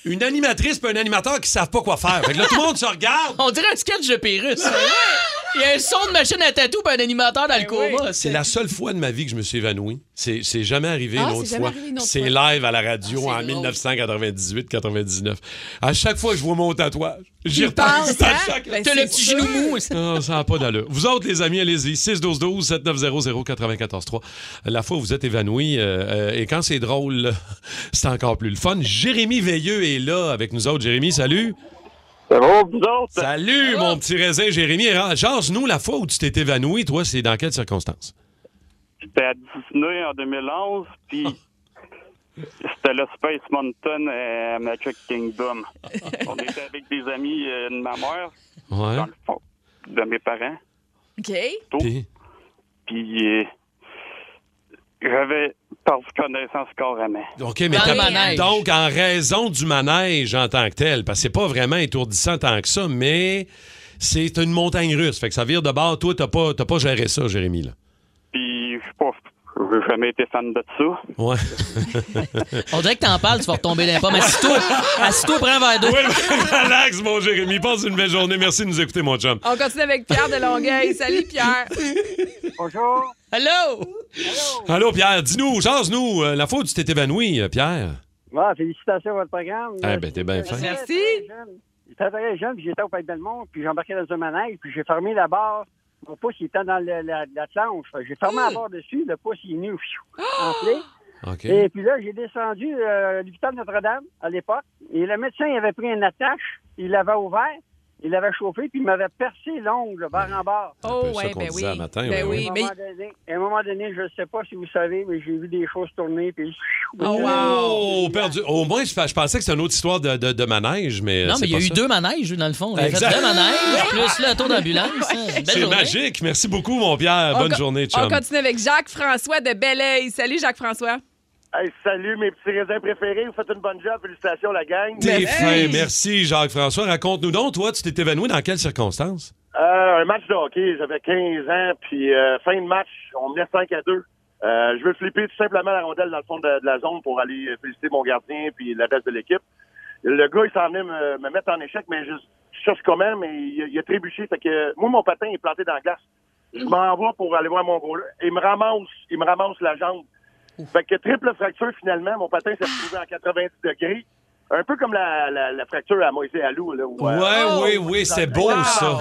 une animatrice puis un animateur qui savent pas quoi faire. Fait que là, tout le monde se regarde. On dirait un sketch de Pérus. Il y a un son de machine à tatou et un animateur dans le coma. C'est la seule fois de ma vie que je me suis évanoui. C'est c'est jamais arrivé Ah, une c'est autre jamais fois. arrivé une autre C'est fois. live à la radio Ah, en c'est drôle. 1998-99. À chaque fois que je vois mon tatouage, j'y repense penses, à hein? chaque... Ben, T'as le c'est petit genou mou. Non, ça n'a pas d'allure. Vous autres, les amis, allez-y. 612-12-7900-943. La fois où vous êtes évanouis, euh, euh, et quand c'est drôle, c'est encore plus le fun. Jérémy Veilleux est là avec nous autres. Jérémy, salut. Vous autres? Salut, mon petit raisin, Jérémy. Jase-nous, la fois où tu t'es évanoui, toi, c'est dans quelles circonstances? J'étais à Disney en 2011, puis c'était le Space Mountain à Magic Kingdom. On était avec des amis euh, de ma mère, Ouais. dans le fond, de mes parents. OK. tôt. Puis, Puis euh, j'avais perdu connaissance carrément. OK, mais Dans t'as- le manège. donc, en raison du manège en tant que tel, parce que c'est pas vraiment étourdissant tant que ça, mais c'est une montagne russe. Fait que ça vire de bord. Toi, t'as pas, t'as pas géré ça, Jérémy, là. Puis, je sais pas, j'ai jamais été fan de ça. Ouais. On dirait que t'en parles, tu vas retomber dans les pommes. Assis-toi, assis-toi, prends un verre d'eau. Oui, relax, mon Jérémy. Passe une belle journée. Merci de nous écouter, mon chum. On continue avec Pierre de Longueuil. Salut, Pierre. Bonjour. Allô? Allô, Pierre. Dis-nous, jase-nous. euh, la où tu t'es évanoui, euh, Pierre. Ah, félicitations à votre programme. Eh ben, t'es bien fin. Merci. J'étais très jeune, puis j'étais au Pays Belmont, puis j'embarquais dans un manège, puis j'ai fermé la barre. Mon pouce, il était dans le- la, la planche. J'ai fermé la barre dessus, le pouce, il est venu fiou, enflé. OK. Et puis là, j'ai descendu euh, l'hôpital Notre-Dame à l'époque. Et le médecin, il avait pris une attache, il l'avait ouvert, il l'avait chauffé, puis il m'avait percé l'ongle, barre en barre. Oh, ouais, qu'on ben disait oui. à matin, ben oui, À un mais. moment donné, à un moment donné, je ne sais pas si vous savez, mais j'ai vu des choses tourner, puis... Oh, perdu. Au moins, je, je pensais que c'était une autre histoire de, de, de manège, mais. Non, c'est mais il y a eu ça. deux manèges, dans le fond. Il a fait Exact. deux manèges, plus le tour d'ambulance. C'est magique. Merci beaucoup, mon Pierre. On Bonne co- journée, On chum. continue avec Jacques-François de Belleuil. Salut, Jacques-François. Hey, salut mes petits raisins préférés. Vous faites une bonne job. Félicitations, la gang. T'es fin. Merci, Jacques-François. Raconte-nous donc, toi, tu t'es évanoui dans quelles circonstances? Euh, un match de hockey. J'avais 15 ans. Puis euh, fin de match, on menait 5 à 2. Euh, je veux flipper tout simplement la rondelle dans le fond de, de la zone pour aller féliciter mon gardien puis la reste de l'équipe. Le gars, il s'en venait me, me mettre en échec, mais je, je cherche comment, mais il, il a trébuché. Fait que moi, mon patin est planté dans la glace. Je m'en vais pour aller voir mon goal. Il me ramasse, il me ramasse la jambe. Fait que triple fracture finalement, mon patin s'est retrouvé en 90 degrés. Un peu comme la, la, la fracture à Moïse Alou. Là, où, euh, Ouais, oui, oui, c'est beau, ça.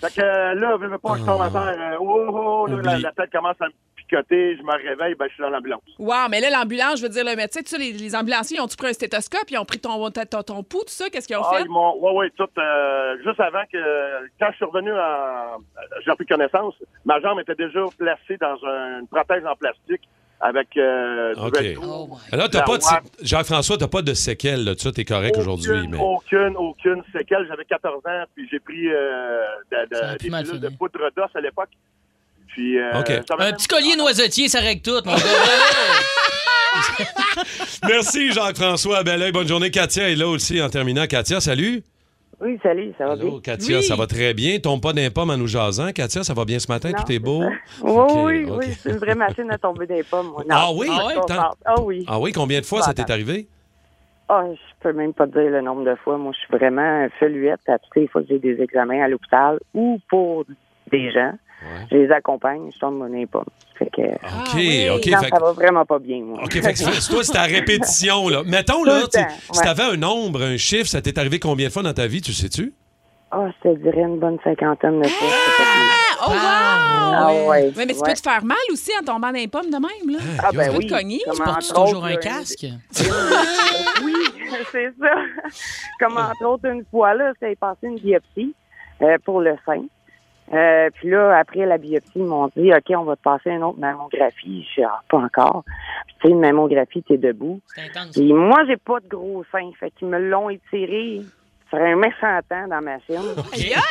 Fait que euh, là, je veux pas que je tombe à terre. euh, oh, oh, là, la, tête commence à me picoter, je me réveille, ben, je suis dans l'ambulance. Wow, mais là, l'ambulance, je veux dire, le médecin, tu sais, les, les ambulanciers, ils ont-tu pris un stéthoscope, ils ont pris ton, ton, ton, ton pouls, tout ça? Qu'est-ce qu'ils ont Ah, fait? ils m'ont, ouais, ouais, tout, euh, juste avant que, quand je suis revenu en, j'ai repris connaissance, ma jambe était déjà placée dans un- une prothèse en plastique avec, euh, du OK. Velcro. Là, t'as La pas de... Jacques-François, t'as pas de séquelles, là. Tu es correct aujourd'hui, Aucune, mais. aucune, aucune séquelle. J'avais 14 ans, puis j'ai pris euh, de, des pilules de poudre d'os à l'époque. Puis, euh, Un même- petit collier noisetier, ça règle tout, mon gars. Merci, Jacques-François. Bel oeil. Bonne journée. Katia est là aussi en terminant. Katia, salut. Oui, salut, ça va bien? Allô, Katia, ça va très bien. Tombe pas d'un pomme en nous jasant. Katia, ça va bien ce matin? Non, Tout est beau? Oui, oui, oui, c'est une vraie machine à tomber des pommes. moi. Non, Ah oui? Ah ouais. Ah oui. Ah oui, combien de fois ça t'est arrivé? Ah, je peux même pas te dire le nombre de fois. Moi, je suis vraiment feluette. À toutes les fois que j'ai des examens à l'hôpital ou pour des gens, je les accompagne, je tombe mon pommes. Fait que, OK, OK. non, fait ça que- va vraiment pas bien, moi. OK, fait que c'est- toi, c'est à répétition, là. Mettons, Tout là, temps, si ouais. t'avais un nombre, un chiffre, ça t'est arrivé combien de fois dans ta vie, tu sais-tu? Ah, je te dirais une bonne cinquantaine de fois. Oh, wow! Ah, ouais. Ouais, mais tu ouais. peux te faire mal aussi en tombant dans les pommes de même, là. Ah, ben tu peux oui. te cogner. Comme Tu portes toujours un casque? oui, c'est ça. Comme entre autres, une fois, là, ça est passé une biopsie euh, pour le sein. Euh, puis là, après la biopsie, ils m'ont dit, OK, on va te passer une autre mammographie. Je dis, ah, pas encore. Puis, tu sais, une mammographie, t'es debout. Puis moi, j'ai pas de gros seins. Fait qu'ils me l'ont étiré sur un méchant temps dans ma chaîne.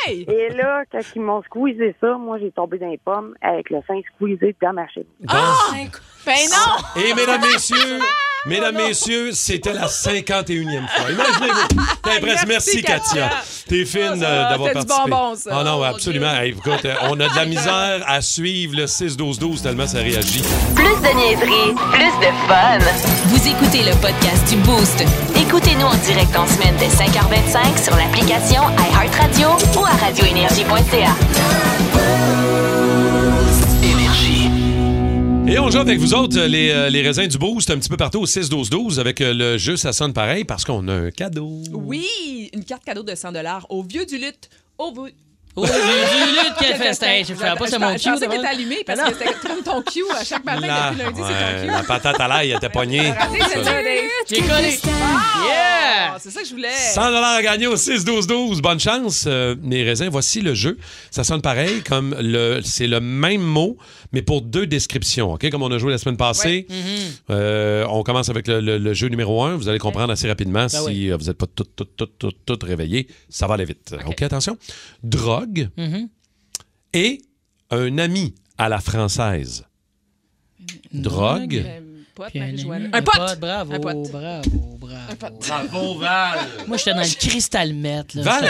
Et là, quand ils m'ont squeezé ça, moi, j'ai tombé dans les pommes avec le sein squeezé dans ma chaîne. Ah! Ben non! Et mesdames, messieurs, mesdames, messieurs, c'était la 51e fois. Imaginez-vous. T'es. Merci, Katia. T'es fine euh, d'avoir c'était du participé. bonbon, ça. Ah non, absolument. Hey, écoute, euh, on a de la misère à suivre le 6-12-12 tellement ça réagit. Plus de niaiserie, plus de fun. Vous écoutez le podcast du Boost. Écoutez-nous en direct en semaine dès 5h25 sur l'application iHeartRadio ou à radioénergie.ca. Et on joue avec vous autres, euh, les, euh, les raisins du boost, un petit peu partout au 6-12-12 avec euh, le jeu, ça sonne pareil parce qu'on a un cadeau. Oui, une carte cadeau de 100 au vieux du lutte. Au Au vieux du lutte, quel festin. Je fais pas, c'est mon Je cue, pensais d'abord. qu'il était allumé parce Ah que c'était comme ton cue à chaque matin La, depuis lundi, ouais, c'est ton cue. la patate à l'ail était celle-là, Dave. J'ai collé. Ah, Yeah! C'est ça que je voulais. 100 à gagner au 6-12-12. Bonne chance, euh, mes raisins. Voici le jeu. Ça sonne pareil, comme le, c'est le même mot, mais pour deux descriptions. OK? Comme on a joué la semaine passée. Euh, on commence avec le, le- le jeu numéro un. Vous allez comprendre assez rapidement si oui. euh, vous n'êtes pas tout, tout, tout, tout, tout réveillé. Ça va aller vite. OK, attention. Drogue Mhm. et un ami à la française. Drogue. Pote, Puis un pote! Bravo, Un pote. bravo, bravo. bravo. Bravo, Val. Moi, j'étais dans le cristal mètre. là. Val,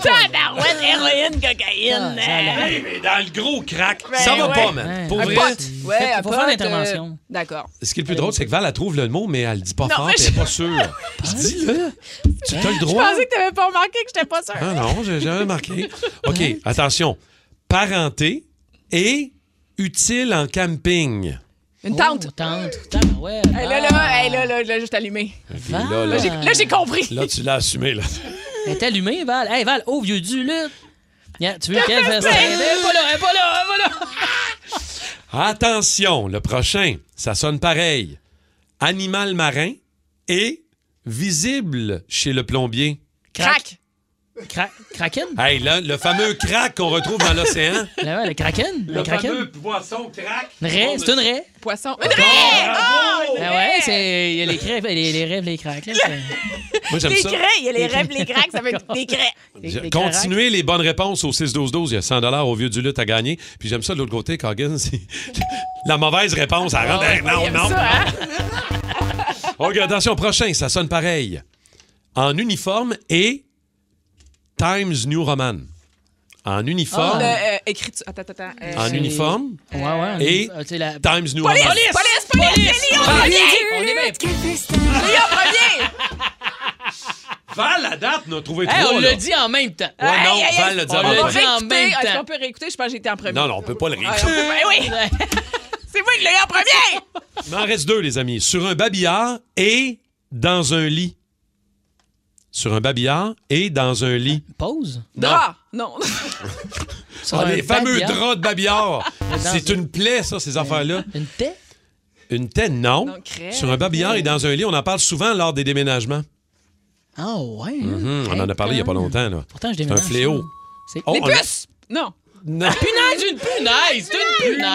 Tabarouette, héroïne, Ah, cocaïne. mais dans le gros crack, Ben ça va ouais. pas, man. Ouais. Pour Un vrai. pote. Ouais, un Faut faire l'intervention. euh, D'accord. Ce qui est le plus drôle, c'est que Val, elle trouve le mot, mais elle le dit pas Non, fort, elle est je- pas sûre. Dis-le. Tu as le Je droit. pensais que t'avais pas remarqué que j'étais pas sûre. Ah non, j'ai jamais marqué. OK, attention. Parenté et utile en camping. Une tante. Oh, tante. Tabarouette. Hey, là, là, hey, là, là, là, juste allumé. Là, là, Là, j'ai- là, compris. là, tu l'as assumé. Là. Elle est allumée, Val. Hey, Val, oh, vieux du. Yeah, tu veux qu'elle que fasse ça? Elle est pas là, elle est pas là, elle est pas là. Attention, le prochain, ça sonne pareil. Animal marin et visible chez le plombier. Crac. Cra- Kraken? Hey, là, le fameux crack qu'on retrouve dans l'océan. Là, ouais, le Kraken? Le, Le Kraken? fameux poisson crack. Une raie, c'est une raie. Poisson. Une raie! Oh, une Ah raie! ouais, c'est. Il y a les crèves, les, les rêves, les cracks. Là, Moi, j'aime Les ça. craies, il y a les rêves, les cracks, ça fait des craies. les- les Continuez les bonnes réponses au 6-12-12. Il y a 100 au vieux du lutte à gagner. Puis j'aime ça de l'autre côté, Coggins. La mauvaise réponse, elle rentre. Hey, non, Il aime non. ça, hein? OK, attention, prochain, ça sonne pareil. En uniforme et Times New Roman. En uniforme, Le, euh, écriture. Attends, attends, attends. euh, en uniforme Ouais, ouais. on et ah, Times New Police! Roman. Police! Police! Police! Léon Premier! On. Léon Premier! Val, la date, on a trouvé Hey, trois. on l'a dit en même temps. Ouais, non, Hey, hey, Val l'a dit on l'a en même Est-ce temps. qu'on peut réécouter? Je pense que j'étais en premier. Non, non, on peut pas le Ah, réécouter. on ben oui! C'est moi qui l'ai en premier! Il m'en reste deux, les amis. Sur un babillard et dans un lit. Sur un babillard et dans un lit. Pause? Drap! Non. Sur Ah, un les fameux babillard. draps de babillard. Dans C'est un- une plaie, ça, ces affaires-là. Une tête? Une tête, non. Non. Sur un babillard et dans un lit, on en parle souvent lors des déménagements. Ah, ouais. hein? Mhm, on en a parlé il n'y a pas longtemps. Là. Pourtant, je C'est un déménage fléau. C'est Oh, Les on a- puces! Non. Non. punaise, une punaise! C'est une punaise!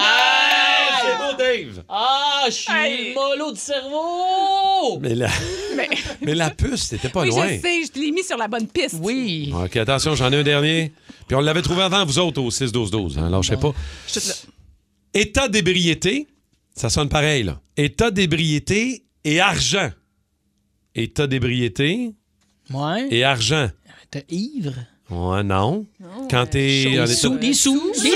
C'est beau, Dave. Ah, je suis Hey. mollo du cerveau! Mais la, Mais... mais la puce, t'étais pas Oui, loin. je sais, je te l'ai mis sur la bonne piste. Oui. OK, attention, j'en ai un dernier. Puis on l'avait trouvé avant, vous autres, au 6-12-12. Hein, alors, je sais pas. Je suis toute là. État d'ébriété, ça sonne pareil, là. État d'ébriété et argent. État d'ébriété Ouais. et argent. T'es ivre? Ouais, non. Quand t'es en Des sous, des sous, des sous,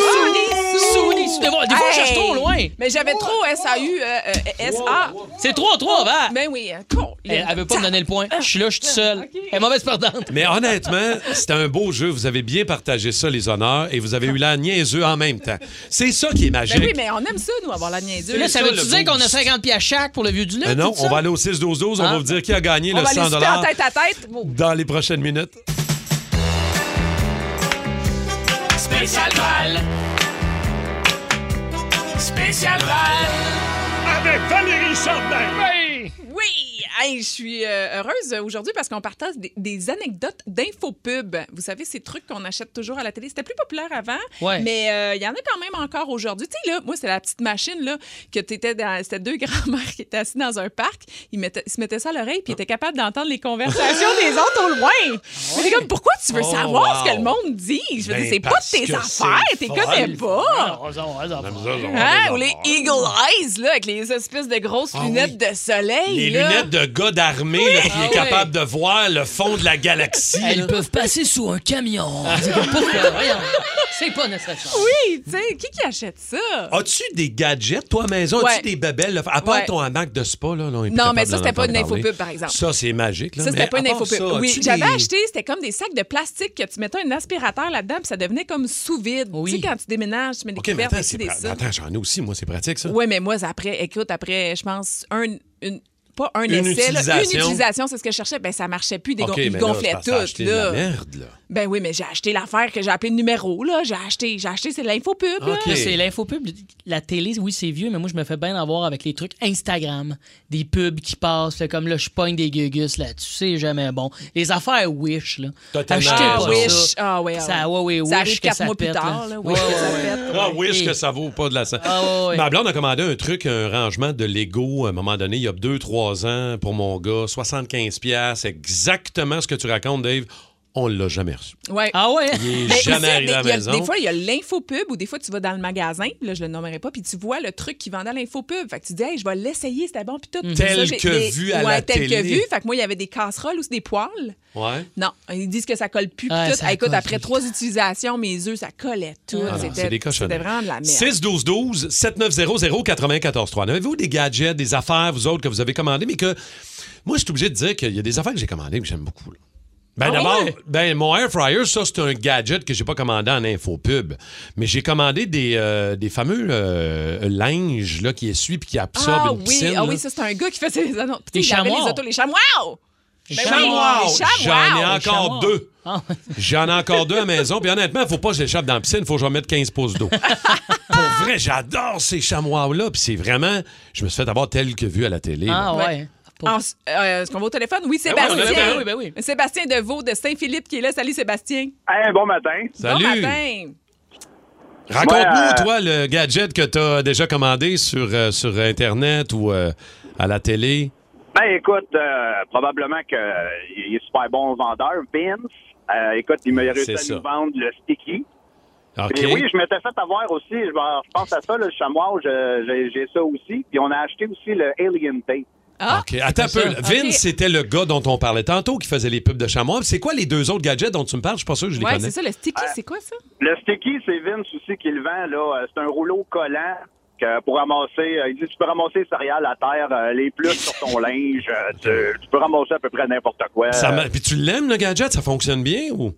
des fois, je cherche trop loin. Mais j'avais trop S-A-U, euh, euh, S-A. C'est 3-3, va. Ben oui. euh, con. Elle, elle veut pas me donner le point. Je suis là, je suis tout seul. Elle est mauvaise perdante. Mais honnêtement, c'était un beau jeu. Vous avez bien partagé ça, les honneurs, et vous avez eu l'air niaiseux en même temps. C'est ça qui est magique. Ben oui, mais on aime ça, nous, avoir la niaiseuse. Là, ça ça, veut-tu dire qu'on a boost. 50 pièces chaque pour le vieux du? Euh, non, on va aller au 6-12-12. On va vous dire qui a gagné On le va aller 100 super en tête à tête. dans les prochaines minutes. Spécial Val. Spécial Val. Avec Valérie Chardin. Oui! Hey, je suis euh, heureuse aujourd'hui parce qu'on partage des, des anecdotes d'infopub. Vous savez, ces trucs qu'on achète toujours à la télé. C'était plus populaire avant, Ouais. mais euh, il y en a quand même encore aujourd'hui. Tu sais, là, moi, c'est la petite machine, là, que t'étais dans... C'était deux grands-mères qui étaient assis dans un parc. Ils, mettaient- ils se mettaient ça à l'oreille puis ils étaient capables d'entendre les conversations des autres au loin. Mais c'est comme, pourquoi tu veux Oh, savoir ce que le monde dit? Je veux Ben, dire, c'est pas tes affaires, c'est t'es connais pas. Hein? Ou les Eagle Eyes, là, avec les espèces de grosses Ah lunettes de soleil. Les là. lunettes de gars d'armée là, qui Ah est ouais. capable de voir le fond de la galaxie. Elles là. peuvent passer sous un camion. C'est comme pourquoi? Voyons. C'est pas nécessaire. Oui, tu sais, qui qui achète ça? As-tu des gadgets, toi, maison? Ouais. As-tu des babelles? là? À part Ouais. ton hamac de spa, là, là, on est plus Non, mais ça, d'en c'était pas une entendre parler. infopub, par exemple. Ça, c'est magique. Là. Ça, c'était Mais pas une à part infopub. ça, Oui, as-tu j'avais des- acheté, c'était comme des sacs de plastique que tu mettais un aspirateur là-dedans, puis ça devenait comme sous vide. Oui. Tu sais, quand tu déménages, tu mets des OK, mais couvertes attends, et c'est des pra- ça. attends, j'en ai aussi, moi, c'est pratique, ça. Oui, mais moi, après, écoute, après, je pense, un, une, pas un Une essai, là, une utilisation. c'est ce que je cherchais. Ben, ça marchait plus, des OK, gon- mais ils gonflaient tout. de la merde, là. Ben oui, mais j'ai acheté l'affaire que j'ai appelée le numéro, là. J'ai acheté, j'ai acheté, c'est de l'infopub, là. OK. C'est l'infopub. La télé, oui, c'est vieux, mais moi, je me fais bien avoir avec les trucs Instagram. Des pubs qui passent, là, comme là, je pogne des gugus là-dessus. C'est jamais bon. Les affaires Wish, là. Totalement Achetez pas Wish. ça. Ah, ouais, ah, Ça, ouais. ouais, Ça Wish arrive que quatre ça mois plus pète, tard, là. que ça pète. Ah, wish Et- que ça vaut pas de la sang. Ah, ouais, ouais. Ma blonde a commandé un truc, un rangement de Lego à un moment donné, il y a 2-3 ans pour mon gars, 75$, piastres, exactement ce que tu racontes, Dave. On l'a jamais reçu. Ouais. Ah ouais? Il est Mais jamais arrivé à la maison. Des fois, il y a l'infopub ou des fois, tu vas dans le magasin, là, je le nommerai pas, puis tu vois le truc qui vendait à l'infopub. Fait que tu dis, hey, je vais l'essayer, c'était bon, puis tout. Tel Ça, j'ai- que vu à ouais, la tel télé. que vu. Fait que moi, il y avait des casseroles ou des poêles. Ouais. Non, ils disent que ça colle plus. puis Ouais, tout. Ah, écoute, colle après trois utilisations, mes œufs, ça collait tout. Ah non, C'était- c'est des cochonneries. C'était vraiment de la merde. 6 12 12 7900 94 3. Avez-vous des gadgets, des affaires, vous autres, que vous avez commandées, mais que moi, je suis obligé de dire qu'il y a des affaires que j'ai commandées que j'aime beaucoup. Ben Ah d'abord, ouais? ben, mon air fryer, ça, c'est un gadget que j'ai pas commandé en infopub. Mais j'ai commandé des, euh, des fameux euh, linges là, qui essuient puis qui absorbent Ah une oui, piscine. ah là. oui, ça, c'est un gars qui faisait les annonces. Chamois. les autos, les chamois! Les Ben oui, chamois! les chamois! J'en ai encore deux. J'en ai encore deux à la maison. Puis honnêtement, il faut pas que je l'échappe dans la piscine. Il faut que je remette 15 pouces d'eau. Pour vrai, j'adore ces chamois-là. Puis c'est vraiment... Je me suis fait avoir tel que vu à la télé. là. En- euh, Est-ce qu'on va au téléphone? Oui, Ben oui, Sébastien. Oui, ben Sébastien Deveau de Saint-Philippe qui est là. Salut, Sébastien. Hey, bon matin. Salut. Bon matin. Raconte-nous, euh, toi, le gadget que tu as déjà commandé sur, euh, sur Internet ou euh, à la télé? Ben écoute, euh, probablement qu'il est super bon vendeur, Vince. Euh, écoute, il m'a réussi à nous vendre le sticky. Et oui, je m'étais fait avoir aussi. Je, pense à ça, le chamois, j'ai ça aussi. Puis on a acheté aussi le Alien Tape. OK. Attends un peu. Vince, c'était le gars dont on parlait tantôt qui faisait les pubs de chamois. C'est quoi les deux autres gadgets dont tu me parles? Je suis pas sûr que je les Ouais, connais. c'est ça, le sticky, c'est quoi ça? Le sticky, c'est Vince aussi qui le vend. là. Euh, C'est un rouleau collant que pour ramasser. euh, il dit tu peux ramasser les céréales à terre, euh, les plus sur ton linge. euh, tu, tu peux ramasser à peu près n'importe quoi. Ça Puis tu l'aimes, le gadget? Ça fonctionne bien ou?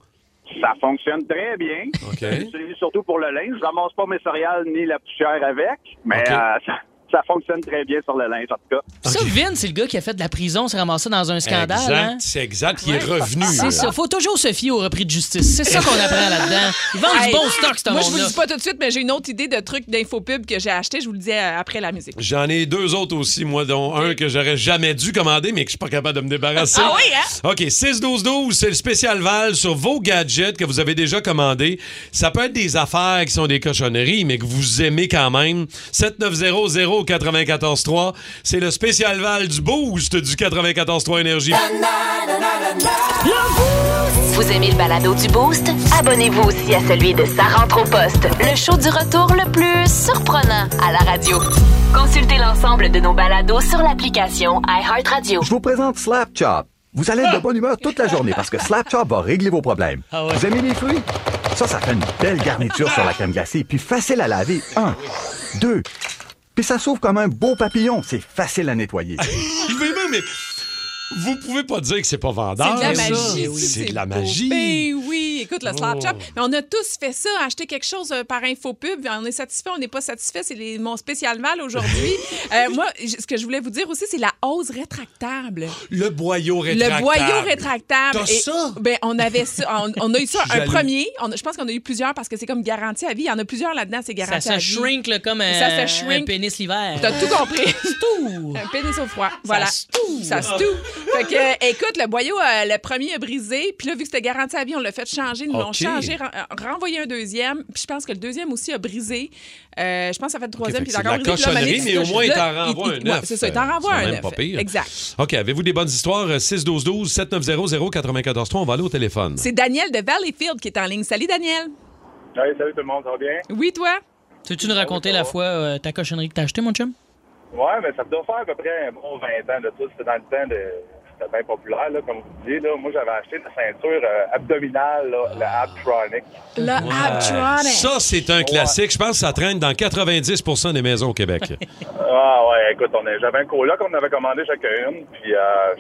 Ça fonctionne très bien. OK. C'est surtout pour le linge. Je ramasse pas mes céréales ni la poussière avec, mais euh, ça, ça fonctionne très bien sur le linge, en tout cas. Ça, Vin, c'est le gars qui a fait de la prison, s'est ramassé dans un scandale. Exact, hein? c'est exact. Il est revenu. C'est ça. Faut toujours se fier au repris de justice. C'est ça qu'on apprend là-dedans. Ils vendent Hey, du bon stock, ce Moi, je vous le dis pas tout de suite, mais j'ai une autre idée de truc d'infopub que j'ai acheté. Je vous le dis euh, après la musique. J'en ai deux autres aussi, moi, dont un que j'aurais jamais dû commander, mais que je suis pas capable de me débarrasser. Ah oui, hein? OK, 6-12-12, c'est le spécial Val sur vos gadgets que vous avez déjà commandés. Ça peut être des affaires qui sont des cochonneries, mais que vous aimez quand même. 7900-943, c'est le spécial Val du Boost du 94.3 Énergie. Vous aimez le balado du Boost? Abonnez-vous aussi à celui de Sa rentre au poste, le show du retour le plus surprenant à la radio. Consultez l'ensemble de nos balados sur l'application iHeartRadio. Je vous présente Slap Chop. Vous allez être de bonne humeur toute la journée parce que Slap Chop va régler vos problèmes. Ah ouais. Vous aimez les fruits? Ça, ça fait une belle garniture sur la crème glacée, puis facile à laver. Un, deux. Puis ça s'ouvre comme un beau papillon. C'est facile à nettoyer. Je vais même, mais vous pouvez pas dire que c'est pas vendeur. C'est de la magie. C'est de la magie. Ben oui, écoute, le slap Oh. chop. Mais on a tous fait ça, acheter quelque chose euh, par infopub. On est satisfait, on n'est pas satisfait. C'est les- mon spécial mal aujourd'hui. Euh, moi, ce que je voulais vous dire aussi, c'est la hausse rétractable. Le boyau rétractable. Le boyau rétractable. T'as Et- ça? Ben, on avait ça. On, on a eu ça un premier. On a- je pense qu'on a eu plusieurs parce que c'est comme garanti à vie. Il y en a plusieurs là-dedans, c'est Ça garanti à se vie. shrink là, comme un, Ça se shrink. un pénis l'hiver. T'as tout compris. tout. Un pénis au froid. Voilà. se toue. Ça se toue. Fait que, euh, écoute, le boyau, euh, le premier a brisé. Puis là, vu que c'était garanti à vie, on l'a fait changer. Ils l'ont OK. changé, ren- renvoyé un deuxième. Puis je pense que le deuxième aussi a brisé. Euh, je pense que ça fait le troisième. fait puis encore la cochonnerie, mais au moins, il t'en renvoie un neuf. C'est ça, il t'en renvoie C'est un même neuf. pas pire. Exact. OK, avez-vous des bonnes histoires? 6-12-12, 7900-943, on va aller au téléphone. C'est Daniel de Valleyfield qui est en ligne. Salut, Daniel. Hey, salut tout le monde, ça va bien? Oui, toi? Tu veux-tu nous raconter la fois euh, ta cochonnerie que t'as acheté, mon chum? Ouais, mais ça doit faire à peu près un bon 20 ans de tout. C'était dans le temps de. C'était bien populaire, là, comme vous disiez. Là. Moi, j'avais acheté la ceinture euh, abdominale, là, le Abtronic. Le Abtronic. Ça, c'est un classique. Je pense que ça traîne dans 90% des maisons au Québec. Ah ouais, écoute, on est- j'avais un coloc qu'on avait commandé chacun, puis euh,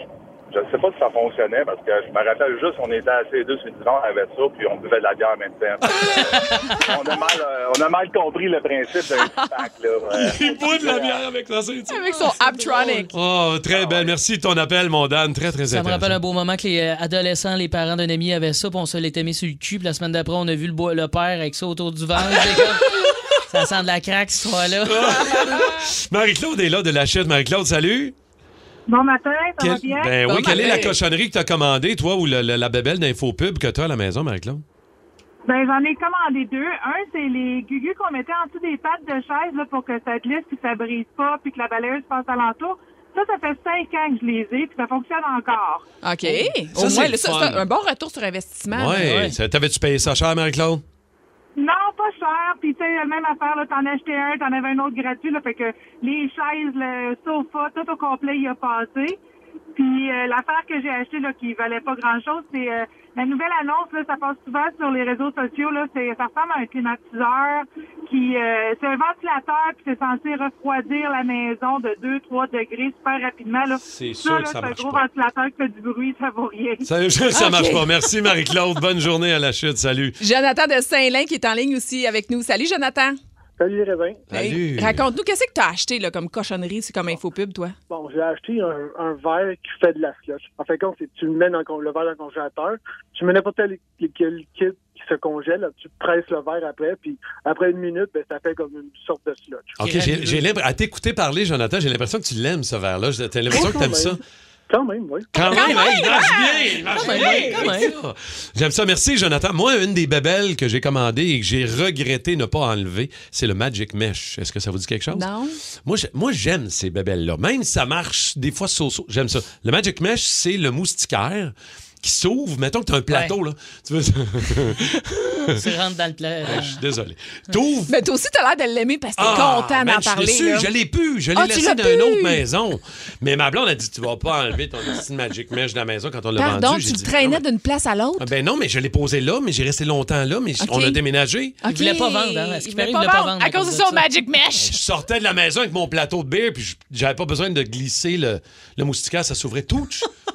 je ne sais pas si ça fonctionnait parce que je me rappelle juste on était assis deux sur le divan, on avait ça, puis on buvait de la bière en même temps. on, a mal, euh, on a mal compris le principe d'un petit pack. Là. Ouais. Il boit de la bière avec la ceinture. Avec son Abtronic. Oh, très belle. Merci de ton appel, mon Dan. Très, très Ça me rappelle un beau moment que les euh, adolescents, les parents d'un ami avaient ça, puis on se l'était mis sur le cul, puis la semaine d'après, on a vu le, bois- le père avec ça autour du ventre. Ça sent de la craque, ce soir-là. Marie-Claude est là de la chute. Marie-Claude, salut. Bon matin, ça va bien? Ben oui, quelle est la cochonnerie que tu as commandée, toi, ou le- le- la bébelle d'infopub que tu as à la maison, Marie-Claude? Ben, j'en ai commandé deux. Un, c'est les gugus qu'on mettait en dessous des pattes de chaise là, pour que ça glisse puis ça brise pas puis que la balayeuse passe alentour. Ça, ça, ça fait cinq ans que je les ai, puis ça fonctionne encore. OK. Ça, Au c'est moins, le là, ça, fun. c'est un bon retour sur investissement. Ouais. Ça- T'avais-tu payé ça cher, Marie-Claude? Non, pas cher. Puis, tu sais, même affaire, là, t'en achetais un, t'en avais un autre gratuit, là. Fait que les chaises, le sofa, tout au complet, il a passé. Puis, euh, l'affaire que j'ai achetée, là, qui valait pas grand-chose, c'est euh, la nouvelle annonce, là, ça passe souvent sur les réseaux sociaux, là. C'est, ça ressemble à un climatiseur qui, euh, c'est un ventilateur, puis c'est censé refroidir la maison de 2-3 degrés super rapidement, là. C'est ça, sûr là, que ça c'est un marche gros pas. ventilateur qui fait du bruit, ça vaut rien. Ça, ça Ok. marche pas. Merci, Marie-Claude. Bonne journée à la chute. Salut. Jonathan de Saint-Lin qui est en ligne aussi avec nous. Salut, Jonathan. Salut, Révin. Salut. Raconte-nous, qu'est-ce que tu as acheté là, comme cochonnerie, c'est comme infopub, toi? Bon, j'ai acheté un, un verre qui fait de la slush. En fait, quand tu le mets dans le verre dans le congélateur, tu mets n'importe quel li- quel liquide qui se congèle, tu presses le verre après, puis après une minute, ben, ça fait comme une sorte de slush. OK, j'ai j'ai l'impression, à t'écouter parler, Jonathan, j'ai l'impression que tu l'aimes, ce verre-là. T'as l'impression que t'aimes ça. Quand même, oui. Quand même, hein, il marche bien, il marche Quand même, bien. même. J'aime ça. Merci, Jonathan. Moi, une des bébelles que j'ai commandées et que j'ai regretté ne pas enlever, c'est le Magic Mesh. Est-ce que ça vous dit quelque chose? Non. Moi, j'ai- moi, j'aime ces bébelles-là. Même si ça marche des fois so-so, j'aime ça. Le Magic Mesh, c'est le moustiquaire qui s'ouvre. Mettons que tu as un plateau, là. Tu veux... Tu rentres dans le plat. Je suis désolé. T'ouvres. Mais toi aussi, t'as l'air de l'aimer parce que t'es Ah, content d'en je suis parler. déçu, je l'ai pu. Je l'ai Ah, tu laissé dans pu? une autre maison. Mais ma blonde a dit Tu vas pas enlever ton petit Magic Mesh de la maison quand on l'a vendu. tu J'ai le traînais d'une place à l'autre? Ah Ben non, mais je l'ai posé là, mais j'ai resté longtemps là, mais on a déménagé. OK. voulait pas vendre, hein? À ce Il qui voulait il pas vendre à cause de son. Magic Mesh. Je sortais de la maison avec mon plateau de bière, puis je- j'avais pas besoin de glisser le, le moustiquaire, ça s'ouvrait tout.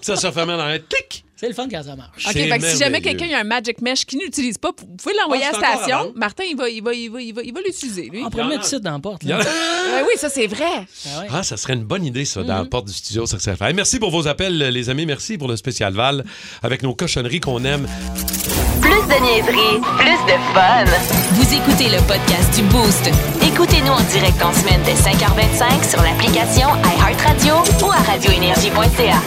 Ça se fermait dans un tic. C'est le fun quand ça marche. OK, fait que si jamais quelqu'un a un Magic Mesh qui n'utilise pas, vous pouvez l'envoyer Ah, à la station. Martin, il va, il va, il va, il va, il va l'utiliser, lui. On pourrait le mettre ici dans la porte. Oui, ça, c'est vrai. Ah, ça serait une bonne idée, ça, dans Mhm. la porte du studio, ça serait Merci pour vos appels, les amis. Merci pour le spécial Val avec nos cochonneries qu'on aime. Plus de niaiserie, plus de fun. Vous écoutez le podcast du Boost. Écoutez-nous en direct en semaine dès 5h25 sur l'application iHeartRadio ou à radioénergie.ca.